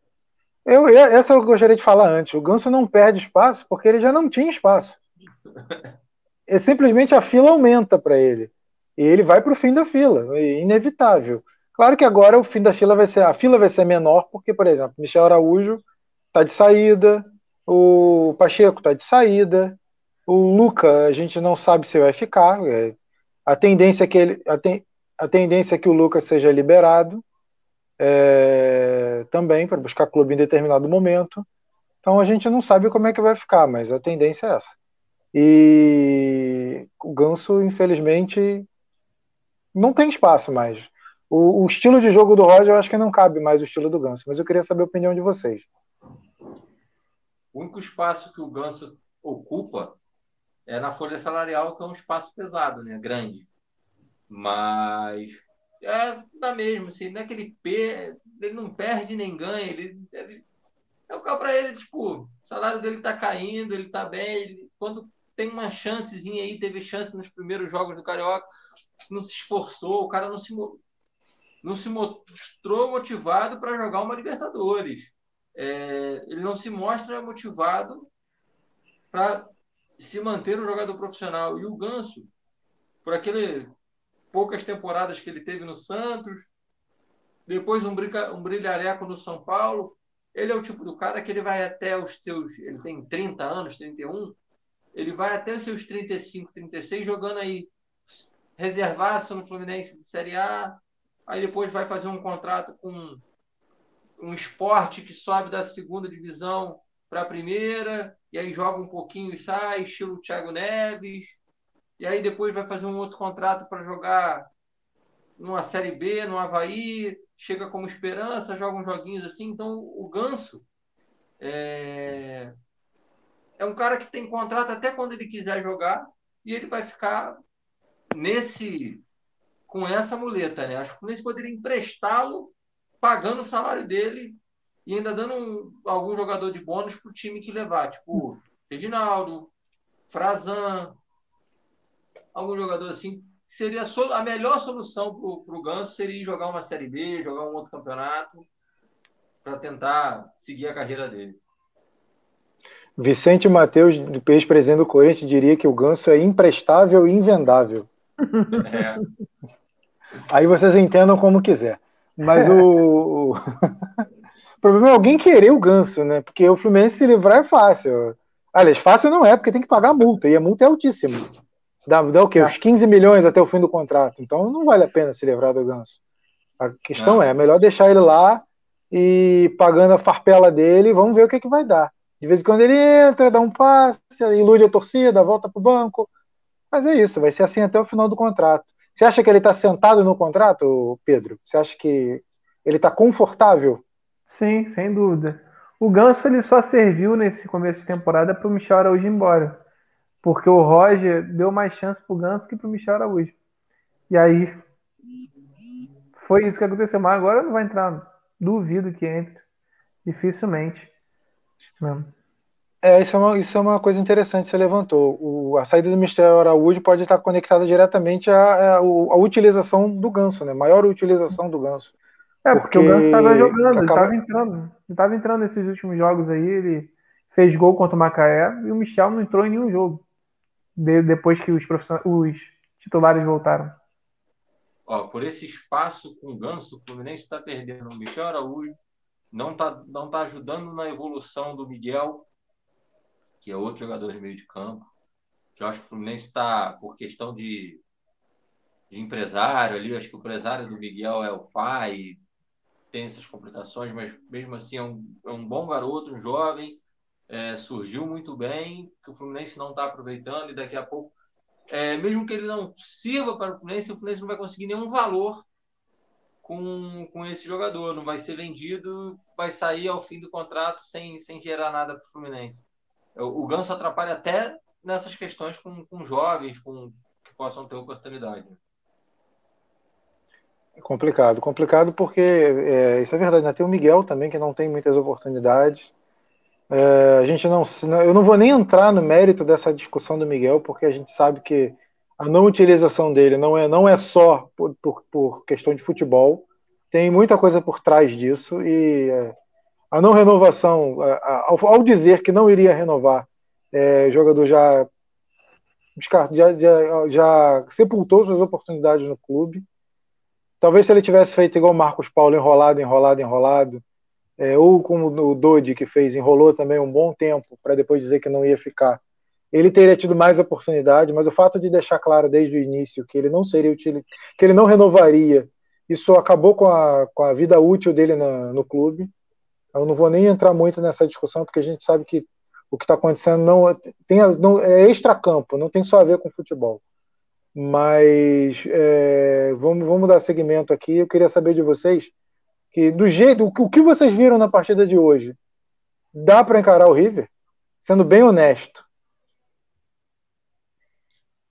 Eu, essa eu gostaria de falar antes. O Ganso não perde espaço porque ele já não tinha espaço. É simplesmente a fila aumenta para ele. E ele vai para o fim da fila, é inevitável. Claro que agora o fim da fila vai ser a fila vai ser menor, porque, por exemplo, Michel Araújo está de saída, o Pacheco está de saída, o Luca a gente não sabe se vai ficar. É, a tendência é que ele a, ten, a tendência é que o Lucas seja liberado é, também para buscar clube em determinado momento. Então a gente não sabe como é que vai ficar, mas a tendência é essa. E o Ganso, infelizmente, não tem espaço mais. O, o, estilo de jogo do Roger eu acho que não cabe mais o estilo do Ganso, mas eu queria saber a opinião de vocês. O único espaço que o Ganso ocupa é na folha salarial, que é um espaço pesado, né? grande. Mas é da mesmo, assim, não é que ele, per... ele não perde nem ganha, ele, ele... é o para ele, tipo, o salário dele tá caindo, ele tá bem, ele... quando tem uma chancezinha aí, teve chance nos primeiros jogos do Carioca, não se esforçou, o cara não se não se mostrou motivado para jogar uma Libertadores. É, ele não se mostra motivado para se manter um jogador profissional. E o Ganso, por aquele poucas temporadas que ele teve no Santos, depois um, brinca, um brilhareco no São Paulo, ele é o tipo do cara que ele vai até os teus. Ele tem 30 anos, 31, ele vai até os seus 35, 36 jogando aí reservaço no Fluminense de Série A, aí depois vai fazer um contrato com um esporte que sobe da segunda divisão para a primeira, e aí joga um pouquinho e sai, estilo Thiago Neves, e aí depois vai fazer um outro contrato para jogar numa Série B, no Havaí, chega como esperança, joga uns joguinhos assim. Então o Ganso é, é um cara que tem contrato até quando ele quiser jogar, e ele vai ficar nesse com essa muleta, né? Acho que o Fluminense poderia emprestá-lo, pagando o salário dele e ainda dando um, algum jogador de bônus para o time que levar, tipo Reginaldo, Frazan, algum jogador assim seria a melhor solução para o Ganso seria jogar uma Série B, jogar um outro campeonato, para tentar seguir a carreira dele. Vicente Matheus, ex-presidente do Corinthians, diria que o Ganso é imprestável e invendável. É. Aí vocês entendam como quiser. Mas o... o problema é alguém querer o Ganso, né? Porque o Fluminense se livrar é fácil. Aliás, fácil não é, porque tem que pagar a multa, e a multa é altíssima. Dá, dá o quê? Uns 15 milhões até o fim do contrato. Então não vale a pena se livrar do Ganso. A questão não. é, é melhor deixar ele lá e pagando a farpela dele, vamos ver o que, é que vai dar. De vez em quando ele entra, dá um passe, ilude a torcida, volta para o banco. Mas é isso, vai ser assim até o final do contrato. Você acha que ele está sentado no contrato, Pedro? Você acha que ele está confortável? Sim, sem dúvida. O Ganso ele só serviu nesse começo de temporada para o Michel Araújo ir embora. Porque o Roger deu mais chance para o Ganso que para o Michel Araújo. E aí foi isso que aconteceu. Mas agora não vai entrar. Duvido que entre. Dificilmente. Não. É, isso é, uma, isso é uma coisa interessante que você levantou. O, a saída do Michel Araújo pode estar conectada diretamente à, à, à utilização do ganso, né? Maior utilização do ganso. É, porque, porque o Ganso estava jogando, acaba... estava entrando. Ele estava entrando nesses últimos jogos aí, ele fez gol contra o Macaé e o Michel não entrou em nenhum jogo. De, depois que os, os titulares voltaram. Ó, por esse espaço com o Ganso, o Fluminense está perdendo o Michel Araújo, não está não tá ajudando na evolução do Miguel, que é outro jogador de meio de campo, que eu acho que o Fluminense está, por questão de, de empresário ali, acho que o empresário do Miguel é o pai, tem essas complicações, mas mesmo assim é um, é um bom garoto, um jovem, é, surgiu muito bem, que o Fluminense não está aproveitando e daqui a pouco, é, mesmo que ele não sirva para o Fluminense, o Fluminense não vai conseguir nenhum valor com, com esse jogador, não vai ser vendido, vai sair ao fim do contrato sem, sem gerar nada para o Fluminense. O, Ganso atrapalha até nessas questões com, com jovens com, que possam ter oportunidade. É complicado, complicado porque é, isso é verdade, né? Tem o Miguel também que não tem muitas oportunidades. É, a gente não, eu não vou nem entrar no mérito dessa discussão do Miguel, porque a gente sabe que a não utilização dele não é, não é só por, por, por questão de futebol, tem muita coisa por trás disso e é, a não renovação, a, ao, ao, dizer que não iria renovar, é, o jogador já, já, já, já sepultou suas oportunidades no clube Talvez se ele tivesse feito igual Marcos Paulo, enrolado, enrolado, enrolado, é, ou como o Dodi que fez, enrolou também um bom tempo para depois dizer que não ia ficar. Ele teria tido mais oportunidade, mas o fato de deixar claro desde o início que ele não seria útil, que ele não renovaria, isso acabou com a, com a vida útil dele na, no clube. Eu não vou nem entrar muito nessa discussão, porque a gente sabe que o que está acontecendo não, tem, não é extra-campo, não tem só a ver com futebol. Mas é, vamos, vamos dar segmento aqui. Eu queria saber de vocês que do jeito o que vocês viram na partida de hoje, dá para encarar o River, sendo bem honesto.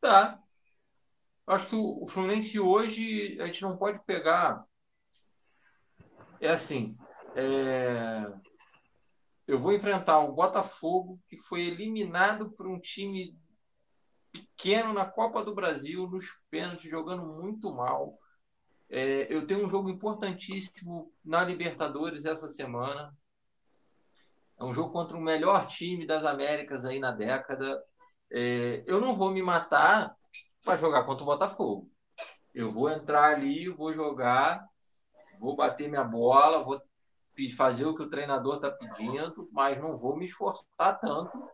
Tá. Acho que o Fluminense hoje a gente não pode pegar. É assim. É... Eu vou enfrentar o Botafogo, que foi eliminado por um time pequeno na Copa do Brasil, nos pênaltis, jogando muito mal. É, eu tenho um jogo importantíssimo na Libertadores essa semana. É um jogo contra o melhor time das Américas aí na década. É, eu não vou me matar para jogar contra o Botafogo. Eu vou entrar ali, vou jogar, vou bater minha bola, vou fazer o que o treinador está pedindo, mas não vou me esforçar tanto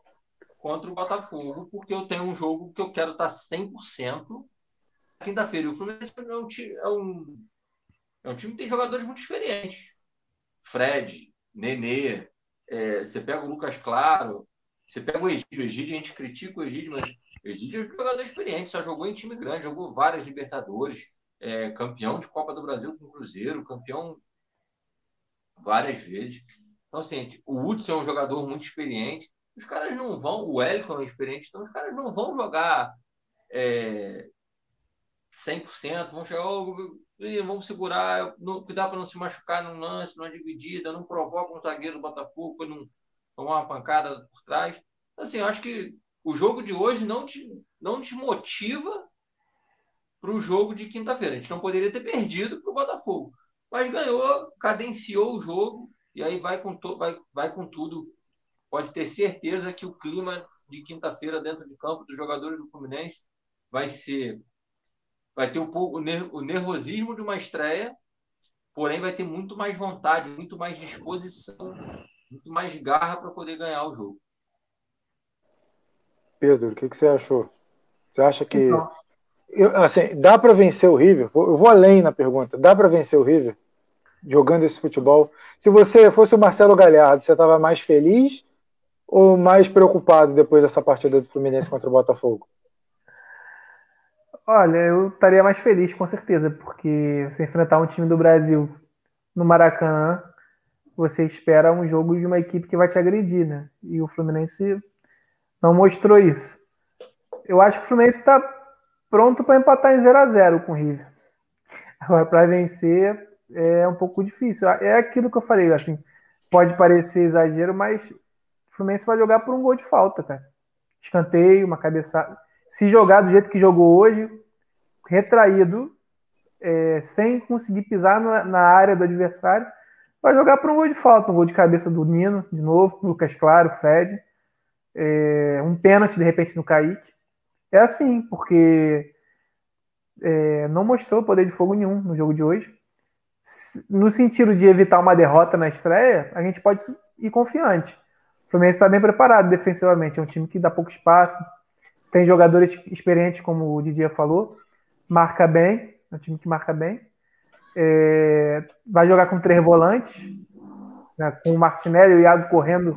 contra o Botafogo, porque eu tenho um jogo que eu quero estar 100% quinta-feira. O Fluminense é um, é, um, é um time que tem jogadores muito experientes. Fred, Nenê, é, você pega o Lucas Claro, você pega o Egídio. O Egídio, a gente critica o Egídio, mas o Egídio é um jogador experiente, só jogou em time grande, jogou várias Libertadores, é, campeão de Copa do Brasil com o Cruzeiro, campeão várias vezes. Então, assim, o Hudson é um jogador muito experiente os caras não vão, o Wellington é experiente, então os caras não vão jogar é, 100%, vão chegar, oh, vamos segurar, não, cuidar para não se machucar num lance, numa dividida, não provoca um zagueiro do Botafogo não tomar uma pancada por trás. Assim, eu acho que o jogo de hoje não, te, não desmotiva para o jogo de quinta-feira. A gente não poderia ter perdido para o Botafogo, mas ganhou, cadenciou o jogo e aí vai com, to, vai, vai com tudo. Pode ter certeza que o clima de quinta-feira dentro de campo dos jogadores do Fluminense vai ser vai ter um pouco o nervosismo de uma estreia, porém vai ter muito mais vontade, muito mais disposição, muito mais garra para poder ganhar o jogo. Pedro, o que, que você achou? Você acha que então, eu, assim, dá para vencer o River? Eu vou além na pergunta. Dá para vencer o River jogando esse futebol? Se você fosse o Marcelo Galhardo, você estava mais feliz ou mais preocupado depois dessa partida do Fluminense contra o Botafogo? Olha, eu estaria mais feliz, com certeza, porque você enfrentar um time do Brasil no Maracanã, você espera um jogo de uma equipe que vai te agredir, né? E o Fluminense não mostrou isso. Eu acho que o Fluminense está pronto para empatar em 0 a 0 com o River. Agora, para vencer é um pouco difícil. É aquilo que eu falei, assim, pode parecer exagero, mas o Fluminense vai jogar por um gol de falta, cara. Escanteio, uma cabeçada se jogar do jeito que jogou hoje, retraído, é, sem conseguir pisar na, na, área do adversário, vai jogar para um gol de falta, um gol de cabeça do Nino, de novo, Lucas Claro, Fred, é, um pênalti de repente no Kaique. É assim, porque é, não mostrou poder de fogo nenhum no jogo de hoje. No sentido de evitar uma derrota na estreia, a gente pode ir confiante. O Fluminense está bem preparado defensivamente, é um time que dá pouco espaço, tem jogadores experientes, como o Didier falou, marca bem, é um time que marca bem. É, vai jogar com três volantes, né, com o Martinelli e o Iago correndo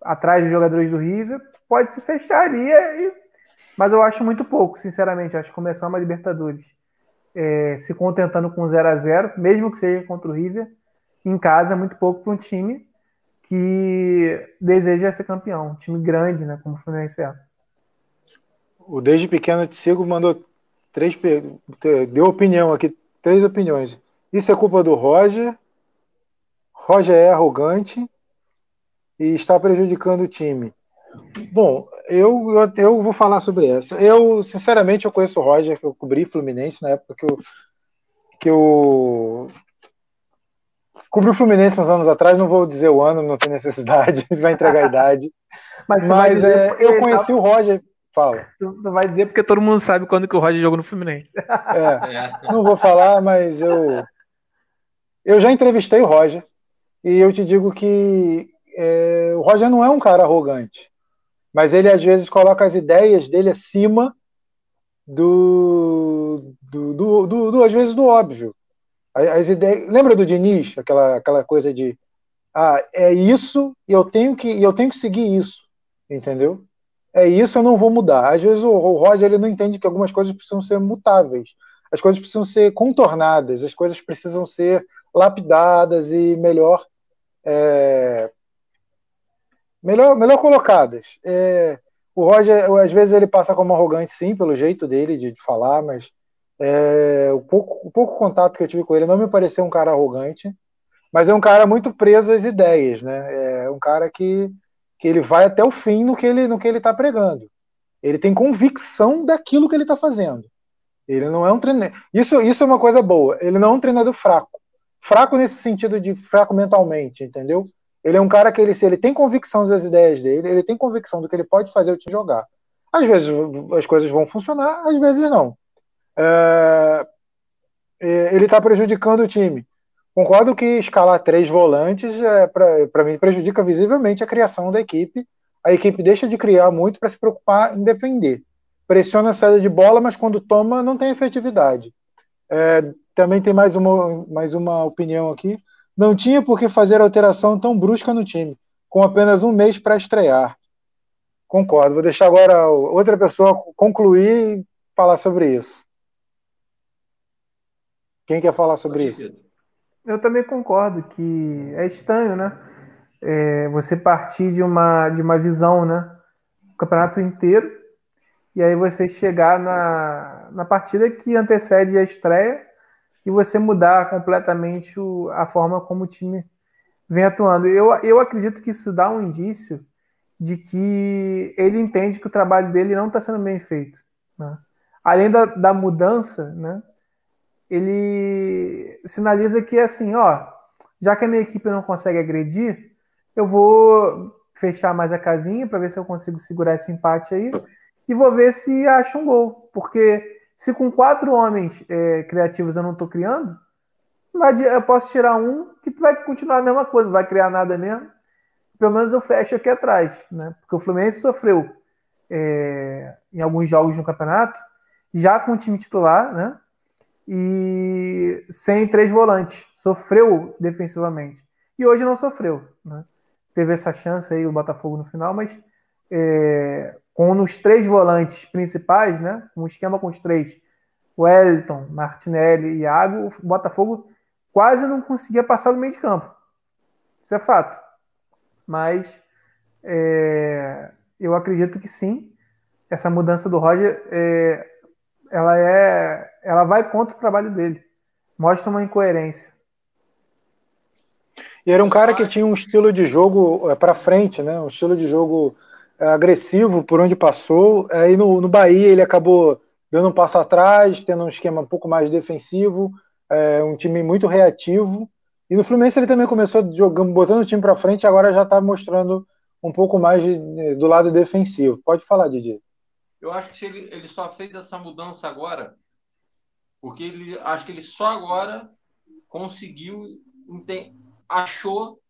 atrás dos jogadores do River. Pode se fechar ali, é, mas eu acho muito pouco, sinceramente. Acho que começar uma Libertadores é, se contentando com 0 a 0 mesmo que seja contra o River, em casa é muito pouco para um time que deseja ser campeão, um time grande, né, como o Fluminense é o Desde Pequeno de Sigo mandou três. Deu opinião aqui, três opiniões. Isso é culpa do Roger. Roger é arrogante e está prejudicando o time. Bom, eu, eu, eu, vou falar sobre essa. Eu, sinceramente, eu conheço o Roger, que eu cobri Fluminense na época que eu, que eu cobri o Fluminense uns anos atrás, não vou dizer o ano, não tem necessidade, vai entregar a idade. Mas, Mas é, eu conheci o Roger Fala. Tu, tu, vai dizer porque todo mundo sabe quando que o Roger jogou no Fluminense. É, não vou falar, mas eu eu já entrevistei o Roger e eu te digo que é, o Roger não é um cara arrogante, mas ele às vezes coloca as ideias dele acima do, do, do, do, do às vezes do óbvio. As ideias, lembra do Diniz, aquela, aquela coisa de ah, é isso e eu tenho que eu tenho que seguir isso, entendeu? é isso, eu não vou mudar. Às vezes o, o Roger ele não entende que algumas coisas precisam ser mutáveis, as coisas precisam ser contornadas, as coisas precisam ser lapidadas e melhor é, melhor, melhor colocadas. É, o Roger, às vezes, ele passa como arrogante, sim, pelo jeito dele de, de falar, mas é, o, pouco, o pouco contato que eu tive com ele não me pareceu um cara arrogante, mas é um cara muito preso às ideias, né? É um cara que que ele vai até o fim no que ele no que ele está pregando. Ele tem convicção daquilo que ele está fazendo. Ele não é um treinador. Isso, isso é uma coisa boa. Ele não é um treinador fraco. Fraco nesse sentido de fraco mentalmente, entendeu? Ele é um cara que ele, se ele tem convicção das ideias dele, ele tem convicção do que ele pode fazer o time jogar. Às vezes as coisas vão funcionar, às vezes não. É, é ele está prejudicando o time. Concordo que escalar três volantes, é, para mim, prejudica visivelmente a criação da equipe. A equipe deixa de criar muito para se preocupar em defender. Pressiona a saída de bola, mas quando toma, não tem efetividade. É, também tem mais uma, mais uma opinião aqui. Não tinha por que fazer alteração tão brusca no time, com apenas um mês para estrear. Concordo. Vou deixar agora outra pessoa concluir e falar sobre isso. Quem quer falar sobre isso? Eu também concordo que é estranho, né? É, você partir de uma, de uma visão, né? O campeonato inteiro, e aí você chegar na, na partida que antecede a estreia e você mudar completamente o, a forma como o time vem atuando. Eu, eu acredito que isso dá um indício de que ele entende que o trabalho dele não está sendo bem feito. Né? além da, da mudança, né, ele sinaliza que assim, ó, já que a minha equipe não consegue agredir, eu vou fechar mais a casinha para ver se eu consigo segurar esse empate aí e vou ver se acha um gol, porque se com quatro homens é, criativos eu não estou criando, eu posso tirar um que vai continuar a mesma coisa, não vai criar nada mesmo. Pelo menos eu fecho aqui atrás, né? Porque o Fluminense sofreu é, em alguns jogos no campeonato, já com o time titular, né? E sem três volantes. Sofreu defensivamente. E hoje não sofreu, né? Teve essa chance aí o Botafogo no final, mas é, com os três volantes principais, né? Um esquema com os três, Wellington, Martinelli e Iago, o Botafogo quase não conseguia passar do meio de campo. Isso é fato. Mas é, eu acredito que sim, essa mudança do Roger, é, ela é, ela vai contra o trabalho dele. Mostra uma incoerência. E era um cara que tinha um estilo de jogo é, para frente, né? Um estilo de jogo agressivo por onde passou. Aí no, no Bahia ele acabou dando um passo atrás, tendo um esquema um pouco mais defensivo, é, um time muito reativo. E no Fluminense ele também começou jogando, botando o time para frente, agora já está mostrando um pouco mais de, do lado defensivo. Pode falar, Didi. Eu acho que ele, ele só fez essa mudança agora, porque ele acho que ele só agora conseguiu, achou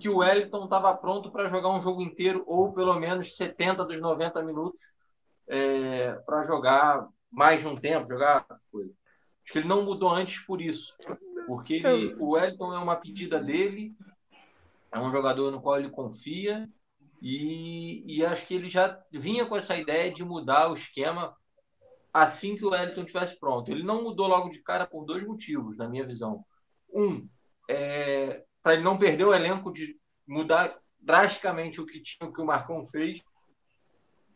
que o Wellington estava pronto para jogar um jogo inteiro, ou pelo menos 70 dos 90 minutos, é, para jogar mais de um tempo, jogar coisa. Acho que ele não mudou antes por isso. Porque ele, o Wellington é uma pedida dele, é um jogador no qual ele confia, e, e acho que ele já vinha com essa ideia de mudar o esquema assim que o Wellington estivesse pronto. Ele não mudou logo de cara por dois motivos, na minha visão. Um, é, para ele não perder o elenco de mudar drasticamente o que tinha o que o Marcão fez.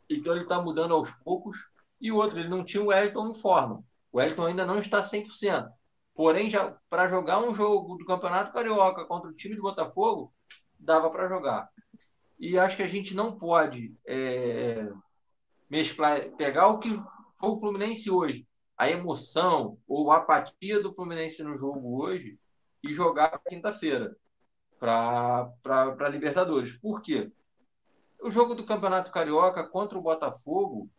Então ele está mudando aos poucos. E o outro, ele não tinha o Wellington em forma. O Wellington ainda não está 100%. Porém, já para jogar um jogo do Campeonato Carioca contra o time do Botafogo, dava para jogar. E acho que a gente não pode é, mesclar, pegar o que foi o Fluminense hoje, a emoção ou a apatia do Fluminense no jogo hoje, e jogar quinta-feira para Libertadores. Por quê? O jogo do Campeonato Carioca contra o Botafogo,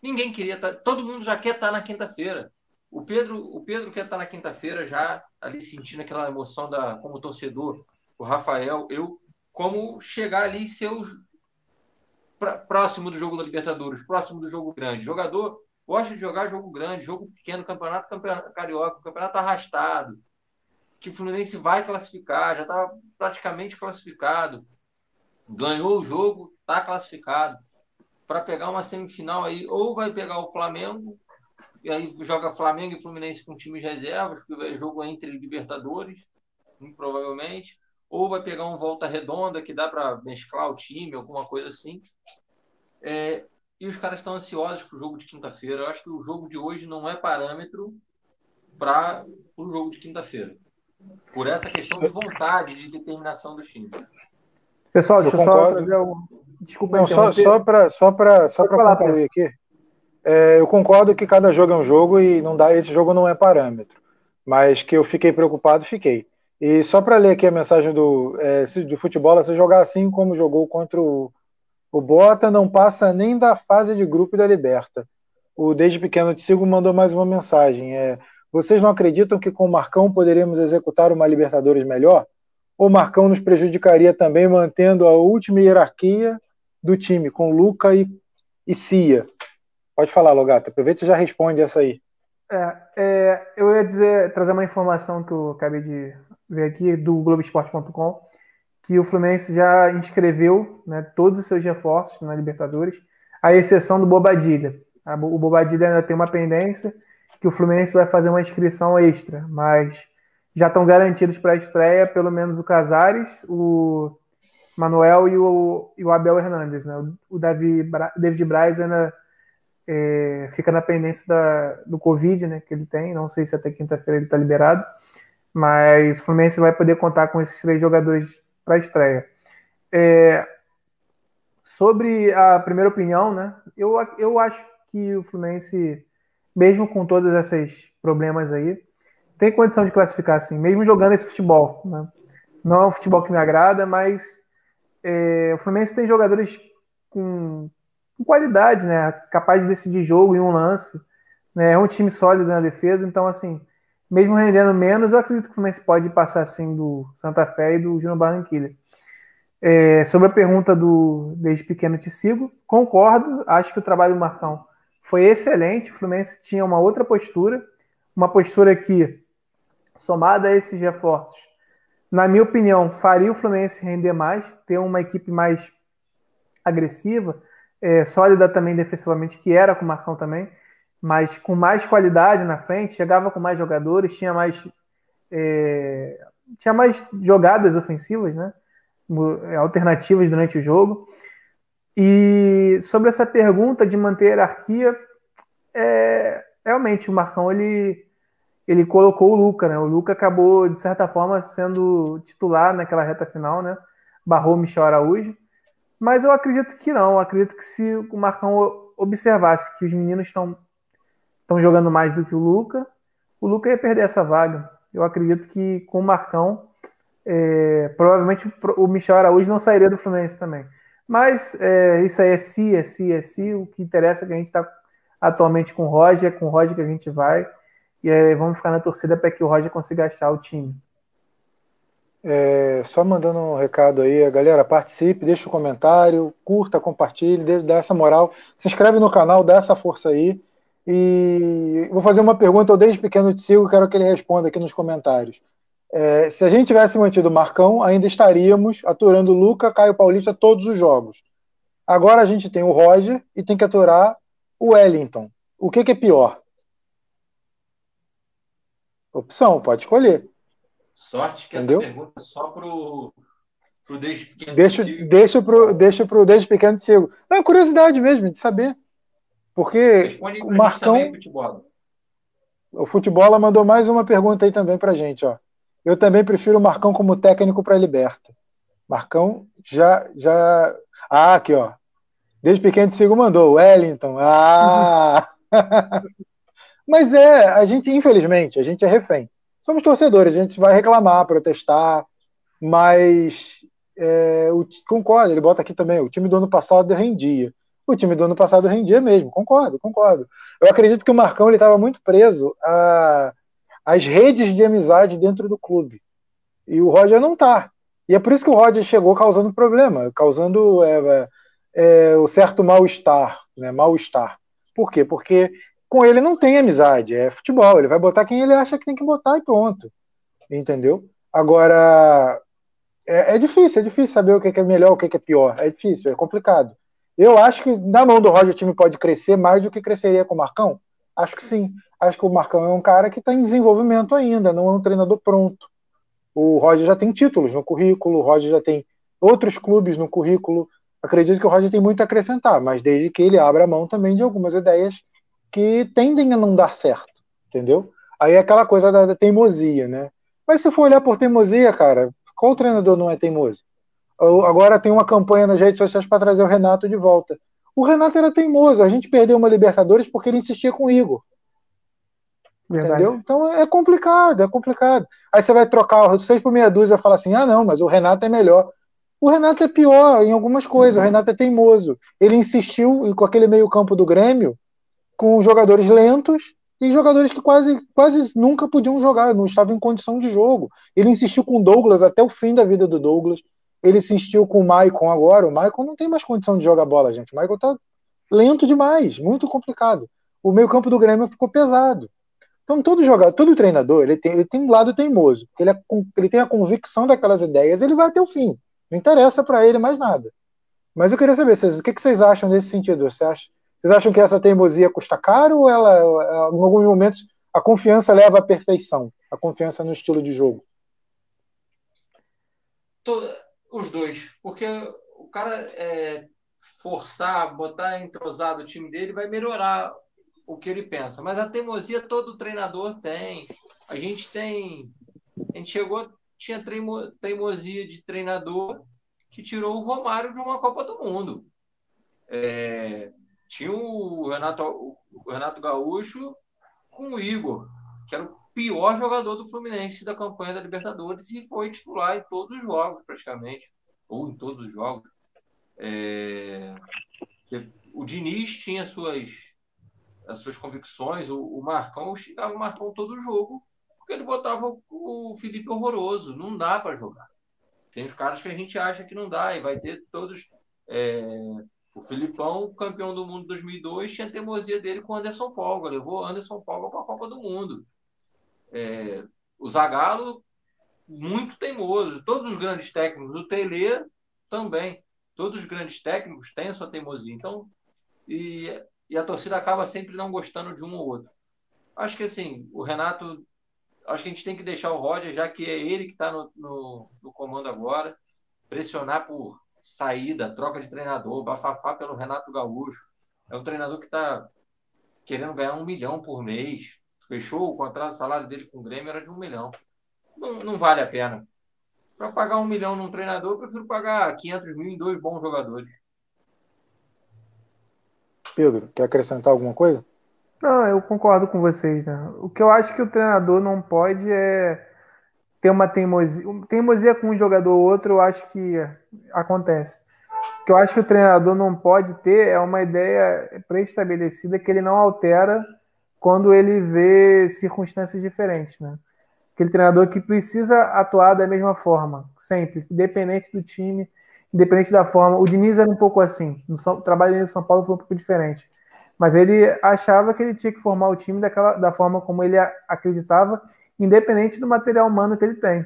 ninguém queria estar. Tá, todo mundo já quer estar tá na quinta-feira. O Pedro, o Pedro quer estar tá na quinta-feira já ali sentindo aquela emoção da como torcedor. O Rafael, eu como chegar ali e ser o, pra, próximo do jogo da Libertadores, próximo do jogo grande. jogador gosta de jogar jogo grande, jogo pequeno, campeonato, campeonato carioca, campeonato arrastado que o Fluminense vai classificar, já está praticamente classificado. Ganhou o jogo, está classificado. Para pegar uma semifinal aí, ou vai pegar o Flamengo, e aí joga Flamengo e Fluminense com times reservas, porque é jogo entre Libertadores, provavelmente, ou vai pegar um volta redonda que dá para mesclar o time, alguma coisa assim. É, e os caras estão ansiosos para o jogo de quinta-feira. Eu acho que o jogo de hoje não é parâmetro para o jogo de quinta-feira por essa questão de vontade, de determinação do time. Pessoal, deixa eu, eu só trazer um. Desculpa, Não, só, só para só para só para concluir aqui. É, eu concordo que cada jogo é um jogo e não dá, esse jogo não é parâmetro. Mas que eu fiquei preocupado, fiquei. E só para ler aqui a mensagem do, é, de futebol, se jogar assim como jogou contra o, o Bota, não passa nem da fase de grupo da Liberta. O Desde Pequeno de Sigo mandou mais uma mensagem. É, vocês não acreditam que com o Marcão poderíamos executar uma Libertadores melhor? O Marcão nos prejudicaria também mantendo a última hierarquia do time, com Luca e, e Cia? Pode falar, Logata. Aproveita e já responde essa aí. É, é, eu ia dizer, trazer uma informação que eu acabei de ver aqui do Globoesporte.com, que o Fluminense já inscreveu né, todos os seus reforços na Libertadores, à exceção do Bobadilha. O Bobadilha ainda tem uma pendência, que o Fluminense vai fazer uma inscrição extra, mas já estão garantidos para a estreia pelo menos o Casares, o Manuel e o, e o Abel Hernandes. Né? O Davi, David Braz ainda é, fica na pendência da, do Covid né, que ele tem, não sei se até quinta-feira ele está liberado, mas o Fluminense vai poder contar com esses três jogadores para a estreia. É, sobre a primeira opinião, né, eu, eu acho que o Fluminense mesmo com todos esses problemas aí, tem condição de classificar assim, mesmo jogando esse futebol. Né? Não é um futebol que me agrada, mas é, o Fluminense tem jogadores com, com, qualidade, né? Capaz de decidir jogo em um lance. Né? É um time sólido na defesa, então assim, mesmo rendendo menos, eu acredito que o Fluminense pode passar assim do Santa Fé e do Júnior Barranquilla. É, sobre a pergunta do Desde Pequeno Te Sigo, concordo, acho que o trabalho do Marcão foi excelente. O Fluminense tinha uma outra postura, uma postura que, somada a esses reforços, na minha opinião, faria o Fluminense render mais, ter uma equipe mais agressiva, é, sólida também defensivamente, que era com o Marcão também, mas com mais qualidade na frente, chegava com mais jogadores, tinha mais, é, tinha mais jogadas ofensivas, né? alternativas durante o jogo. E sobre essa pergunta de manter a hierarquia, é, realmente o Marcão ele, ele colocou o Luca, né? O Luca acabou, de certa forma, sendo titular naquela reta final, né? Barrou Michel Araújo. Mas eu acredito que não. Eu acredito que se o Marcão observasse que os meninos estão estão jogando mais do que o Luca, o Luca ia perder essa vaga. Eu acredito que com o Marcão, é, provavelmente o Michel Araújo não sairia do Fluminense também. Mas é, isso aí é si, é si, é si. O que interessa é que a gente está atualmente com o Roger, é com o Roger que a gente vai. E aí vamos ficar na torcida para que o Roger consiga achar o time. É, só mandando um recado aí, galera, participe, deixe um comentário, curta, compartilhe, dê, essa moral, se inscreve no canal, dá essa força aí. E vou fazer uma pergunta, eu desde pequeno te sigo, quero que ele responda aqui nos comentários. É, se a gente tivesse mantido o Marcão, ainda estaríamos aturando Luca, Caio Paulista todos os jogos. Agora a gente tem o Roger e tem que aturar o Wellington. O que, que é pior? Opção, pode escolher. Sorte que Entendeu? essa pergunta é só pro, pro desde pequeno deixa, de deixa pro, deixa pro desde pequeno de. Não, é curiosidade mesmo de saber. Porque o Marcão. Futebol. O Futebol mandou mais uma pergunta aí também pra gente, ó. Eu também prefiro o Marcão como técnico para Liberta. Marcão já, já. Ah, aqui, ó. Desde pequeno sigo mandou. Wellington. Ah! Mas é, a gente, infelizmente, a gente é refém. Somos torcedores, a gente vai reclamar, protestar, mas é, o, concordo, ele bota aqui também, o time do ano passado rendia. O time do ano passado rendia mesmo, concordo, concordo. Eu acredito que o Marcão estava muito preso a, as redes de amizade dentro do clube. E o Roger não está. E é por isso que o Roger chegou causando problema, causando é, é, é o certo mal-estar, né, mal-estar. Por quê? Porque com ele não tem amizade, é futebol, ele vai botar quem ele acha que tem que botar e pronto. Entendeu? Agora, é, é difícil, é difícil saber o que é melhor, o que é pior. É difícil, é complicado. Eu acho que na mão do Roger o time pode crescer mais do que cresceria com o Marcão. Acho que sim. Acho que o Marcão é um cara que está em desenvolvimento ainda, não é um treinador pronto. O Roger já tem títulos no currículo, o Roger já tem outros clubes no currículo. Acredito que o Roger tem muito a acrescentar, mas desde que ele abra mão também de algumas ideias que tendem a não dar certo, entendeu? Aí é aquela coisa da, da teimosia, né? Mas se for olhar por teimosia, cara, qual treinador não é teimoso? Agora tem uma campanha nas redes sociais para trazer o Renato de volta. O Renato era teimoso. A gente perdeu uma Libertadores porque ele insistia com o Igor. Verdade. Entendeu? Então é complicado, é complicado. Aí você vai trocar o 6 por meia dúzia e falar assim: ah, não, mas o Renato é melhor. O Renato é pior em algumas coisas, uhum. o Renato é teimoso. Ele insistiu com aquele meio-campo do Grêmio com jogadores lentos e jogadores que quase, quase nunca podiam jogar, não estavam em condição de jogo. Ele insistiu com o Douglas até o fim da vida do Douglas. Ele insistiu com o Maicon agora. O Maicon não tem mais condição de jogar bola, gente. O Maicon tá lento demais, muito complicado. O meio-campo do Grêmio ficou pesado. Então, todo jogador, todo treinador, ele tem, ele tem um lado teimoso. Ele, é, ele tem a convicção daquelas ideias, ele vai até o fim. Não interessa para ele mais nada. Mas eu queria saber, vocês, o que, que vocês acham nesse sentido? Você acha, vocês acham que essa teimosia custa caro ou ela, em alguns momentos, a confiança leva à perfeição? A confiança no estilo de jogo? Os dois, porque o cara é, forçar, botar entrosado o time dele vai melhorar o que ele pensa. Mas a teimosia todo treinador tem. A gente tem. A gente chegou, tinha teimosia de treinador que tirou o Romário de uma Copa do Mundo. É, tinha o Renato, o Renato Gaúcho com o Igor, que era o pior jogador do Fluminense da campanha da Libertadores e foi titular em todos os jogos, praticamente, ou em todos os jogos. É... O Diniz tinha suas, as suas convicções, o, o Marcão xingava o Marcão todo jogo, porque ele botava o Felipe horroroso. Não dá para jogar. Tem os caras que a gente acha que não dá, e vai ter todos. É... O Filipão, campeão do mundo 2002, tinha teimosia dele com o Anderson Polga, levou Anderson Polga para a Copa do Mundo. É... O Zagallo, muito teimoso. Todos os grandes técnicos, o Tele também. Todos os grandes técnicos têm a sua teimosia. Então, e, e a torcida acaba sempre não gostando de um ou outro. Acho que assim, o Renato acho que a gente tem que deixar o Roger, já que é ele que está no, no, no, comando agora, pressionar por saída, troca de treinador, bafafá pelo Renato Gaúcho. É um treinador que está querendo ganhar um milhão por mês. Fechou o contrato, o salário dele com o Grêmio era de um milhão. Não, não vale a pena. Para pagar um milhão num treinador, eu prefiro pagar 500 mil em dois bons jogadores. Pedro, quer acrescentar alguma coisa? Não, eu concordo com vocês, né? O que eu acho que o treinador não pode é ter uma teimosia. Teimosia com um jogador ou outro, eu acho que acontece. O que eu acho que o treinador não pode ter é uma ideia pré-estabelecida que ele não altera quando ele vê circunstâncias diferentes, né? Aquele treinador que precisa atuar da mesma forma, sempre, independente do time, independente da forma. O Diniz era um pouco assim. No São, trabalho no São Paulo foi um pouco diferente mas ele achava que ele tinha que formar o time daquela, da forma como ele acreditava, independente do material humano que ele tem.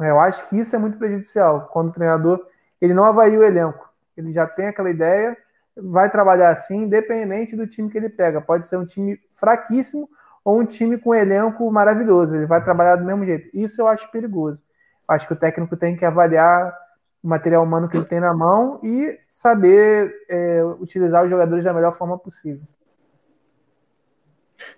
Eu acho que isso é muito prejudicial, quando o treinador ele não avalia o elenco. Ele já tem aquela ideia, vai trabalhar assim, independente do time que ele pega. Pode ser um time fraquíssimo ou um time com um elenco maravilhoso. Ele vai trabalhar do mesmo jeito. Isso eu acho perigoso. Acho que o técnico tem que avaliar o material humano que ele tem na mão e saber é, utilizar os jogadores da melhor forma possível.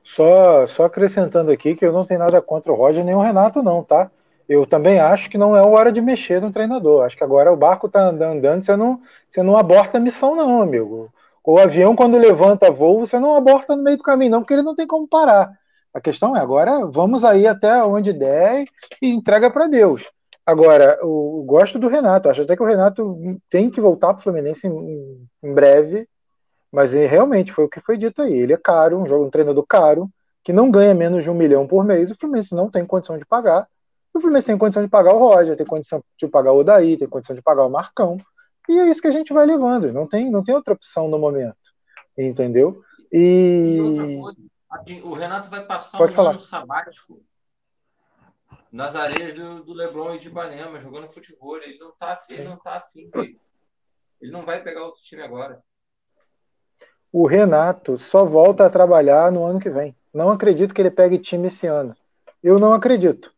Só, só acrescentando aqui que eu não tenho nada contra o Roger nem o Renato, não, tá? Eu também acho que não é hora de mexer no treinador. Acho que agora o barco tá andando, você não, você não aborta a missão, não, amigo. O avião, quando levanta voo, você não aborta no meio do caminho, não, porque ele não tem como parar. A questão é, agora vamos aí até onde der e entrega para Deus. Agora, eu gosto do Renato, acho até que o Renato tem que voltar para o Fluminense em, em, breve, mas realmente foi o que foi dito aí. Ele é caro, um, jogo, um treinador caro, que não ganha menos de um milhão por mês, o Fluminense não tem condição de pagar. O Fluminense tem condição de pagar o Roger, tem condição de pagar o Odaí, tem condição de pagar o Marcão. E é isso que a gente vai levando, não tem, não tem outra opção no momento. Entendeu? E. e o Renato vai passar Pode um falar. ano sabático nas areias do, do Leblon e de Ipanema, jogando futebol. Ele não tá, ele não tá afim, Ele não vai pegar outro time agora. O Renato só volta a trabalhar no ano que vem. Não acredito que ele pegue time esse ano. Eu não acredito.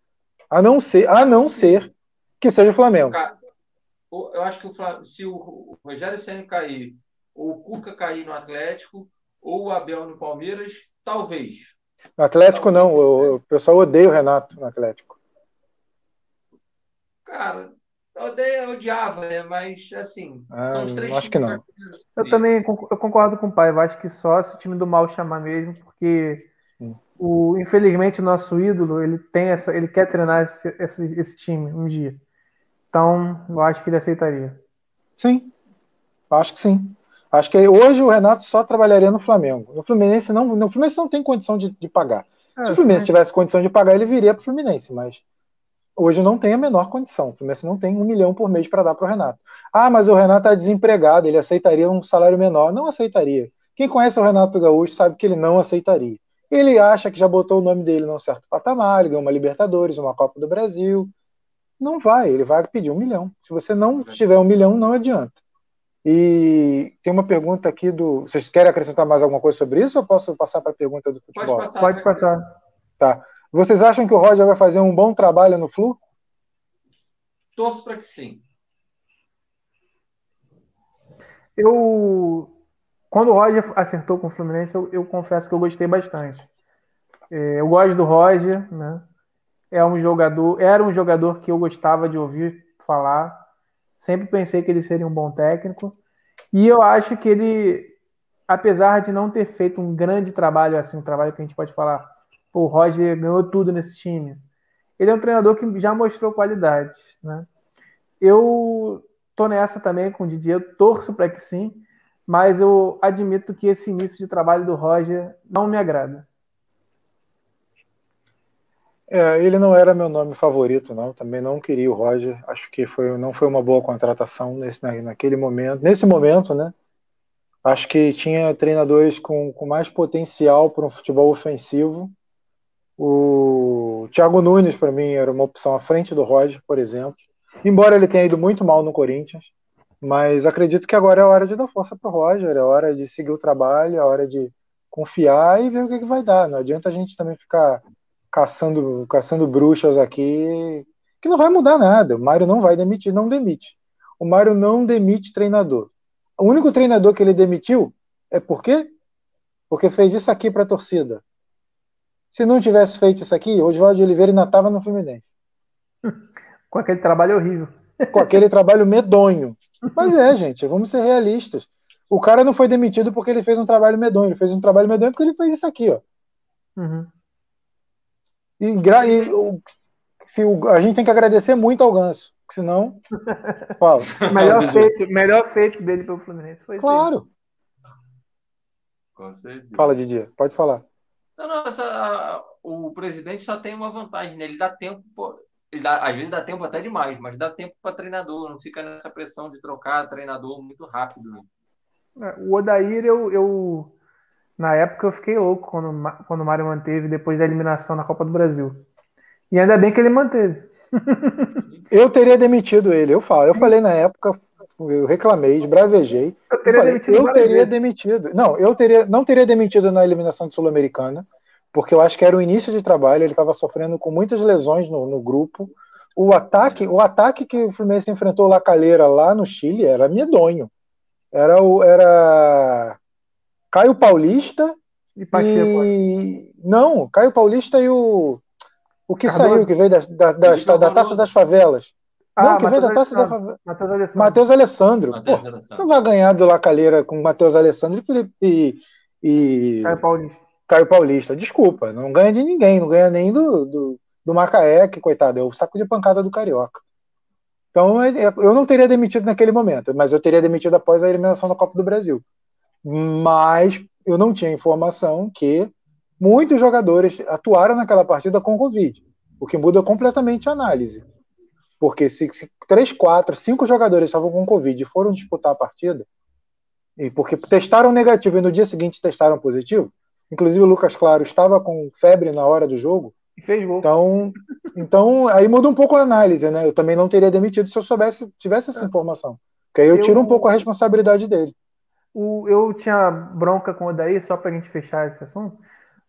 A não ser, a não ser que seja o Flamengo. Eu acho que o, se o Rogério Senna cair, ou o Cuca cair no Atlético, ou o Abel no Palmeiras, talvez. No Atlético talvez. não, o, o pessoal odeia o Renato no Atlético. Cara, eu odeio, odiava, né? Mas, assim, ah, são os três Acho que não. Eu também eu concordo com o pai. Eu acho que só se o time do mal chamar mesmo, porque o, infelizmente o nosso ídolo ele tem essa, ele quer treinar esse, esse, esse time um dia. Então, eu acho que ele aceitaria. Sim, acho que sim. Acho que hoje o Renato só trabalharia no Flamengo. No Fluminense não, no Fluminense não tem condição de, de pagar. É, Se o Fluminense tivesse condição de pagar, ele viria para o Fluminense, mas hoje não tem a menor condição. O Fluminense não tem um milhão por mês para dar para o Renato. Ah, mas o Renato está desempregado, ele aceitaria um salário menor. Não aceitaria. Quem conhece o Renato Gaúcho sabe que ele não aceitaria. Ele acha que já botou o nome dele num certo patamar, ele ganhou uma Libertadores, uma Copa do Brasil. Não vai, ele vai pedir um milhão. Se você não tiver um milhão, não adianta. E tem uma pergunta aqui do. Vocês querem acrescentar mais alguma coisa sobre isso ou posso passar para a pergunta do futebol? Pode passar. Pode passar. Tá. Vocês acham que o Roger vai fazer um bom trabalho no Flu? Torço para que sim. Eu, quando o Roger acertou com o Fluminense, eu, eu confesso que eu gostei bastante. É, eu gosto do Roger, né? É um jogador, era um jogador que eu gostava de ouvir falar. Sempre pensei que ele seria um bom técnico. E eu acho que ele, apesar de não ter feito um grande trabalho assim, um trabalho que a gente pode falar o Roger ganhou tudo nesse time. Ele é um treinador que já mostrou qualidades, né? Eu tô nessa também com o Didier, torço para que sim, mas eu admito que esse início de trabalho do Roger não me agrada. É, ele não era meu nome favorito, não. Também não queria o Roger. Acho que foi, não foi uma boa contratação nesse, naquele momento. Nesse momento, né? Acho que tinha treinadores com, com mais potencial para um futebol ofensivo. O Thiago Nunes, para mim, era uma opção à frente do Roger, por exemplo. Embora ele tenha ido muito mal no Corinthians, mas acredito que agora é hora de dar força para o Roger, é hora de seguir o trabalho, é hora de confiar e ver o que, que vai dar. Não adianta a gente também ficar caçando, caçando bruxas aqui, que não vai mudar nada. O Mário não vai demitir, não demite. O Mário não demite treinador. O único treinador que ele demitiu é por quê? Porque fez isso aqui para a torcida. Se não tivesse feito isso aqui, o Oswaldo de Oliveira ainda estava no Fluminense. Com aquele trabalho horrível. Com aquele trabalho medonho. Mas é, gente, vamos ser realistas. O cara não foi demitido porque ele fez um trabalho medonho. Ele fez um trabalho medonho porque ele fez isso aqui, ó. Uhum. E, e se o, a gente tem que agradecer muito ao Ganso, senão. Fala. melhor, feito, melhor feito dele pelo Fluminense foi Claro. Fala, Didier, pode falar. Não, não, essa, o presidente só tem uma vantagem, né? Ele dá tempo, ele dá, às vezes dá tempo até demais, mas dá tempo para treinador, não fica nessa pressão de trocar treinador muito rápido. Né? É, o Odair, eu, eu na época eu fiquei louco quando, quando o Mário manteve depois da eliminação na Copa do Brasil. E ainda bem que ele manteve. eu teria demitido ele, eu falo. Eu falei na época, eu reclamei, esbravejei. Eu teria, falei, demitido, eu teria demitido. Não, eu teria, não teria demitido na eliminação de Sul-Americana, porque eu acho que era o início de trabalho, ele estava sofrendo com muitas lesões no, no, grupo. O ataque, o ataque que o Fluminense enfrentou lá Calheira lá no Chile era medonho. Era o era Caio Paulista e Pacheco. E... Não, Caio Paulista e o. O que Cardoso. saiu, que veio da, da, da, da, da Taça das Favelas. Ah, não, que Mateus veio da Taça da Favela. Matheus Alessandro. Mateus Alessandro. não vai ganhar do Lacalheira com Matheus Alessandro e, e. Caio Paulista. Caio Paulista. Desculpa, não ganha de ninguém, não ganha nem do, do, do Macaé, que coitado, é o saco de pancada do Carioca. Então eu não teria demitido naquele momento, mas eu teria demitido após a eliminação da Copa do Brasil mas eu não tinha informação que muitos jogadores atuaram naquela partida com Covid, o que muda completamente a análise. Porque se, se três, quatro, cinco jogadores estavam com Covid e foram disputar a partida, e porque testaram negativo e no dia seguinte testaram positivo, inclusive o Lucas Claro estava com febre na hora do jogo. E fez gol. Então, então aí muda um pouco a análise, né? Eu também não teria demitido se eu soubesse, tivesse essa é. informação. Porque aí eu, eu tiro um pouco a responsabilidade dele o, eu tinha bronca com o Daí, só para a gente fechar esse assunto,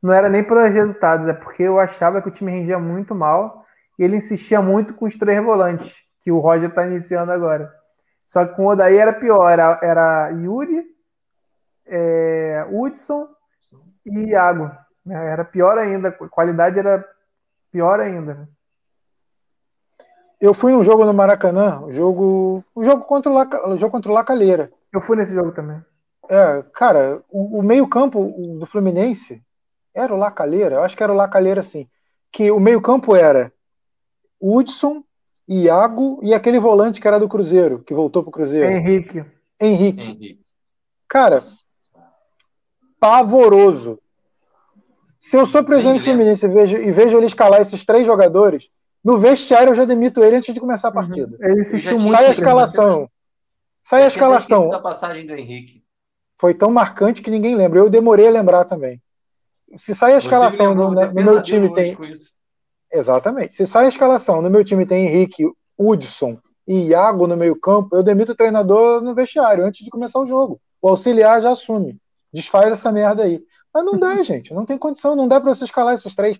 não era nem pelos resultados, é porque eu achava que o time rendia muito mal e ele insistia muito com os três volantes, que o Roger está iniciando agora. Só que com o Odaí era pior, era, era Yuri, é, Hudson e Iago. Era pior ainda, a qualidade era pior ainda. Né? Eu fui num jogo no Maracanã, um jogo, um jogo contra o, Laca, um jogo contra o Lacalheira. Eu fui nesse jogo também. É, cara, o, o meio-campo do Fluminense era o Lacalheira, eu acho que era o Lacalheira sim. Que o meio-campo era Hudson, Iago e aquele volante que era do Cruzeiro, que voltou pro Cruzeiro. Henrique. Henrique. Henrique. Cara, pavoroso. Se eu sou presidente do Fluminense e vejo, e vejo ele escalar esses três jogadores, no vestiário eu já demito ele antes de começar a uhum. partida. Uhum. Ele insistiu muito. Sai a escalação. Sai a escalação. Da passagem do Henrique foi tão marcante que ninguém lembra. Eu demorei a lembrar também. Se sai a escalação no, no, meu time tem. Exatamente. Se sai a escalação no meu time tem Henrique, Hudson e Iago no meio-campo, eu demito o treinador no vestiário antes de começar o jogo. O auxiliar já assume. Desfaz essa merda aí. Mas não dá, gente. Não tem condição. Não dá para você escalar esses três.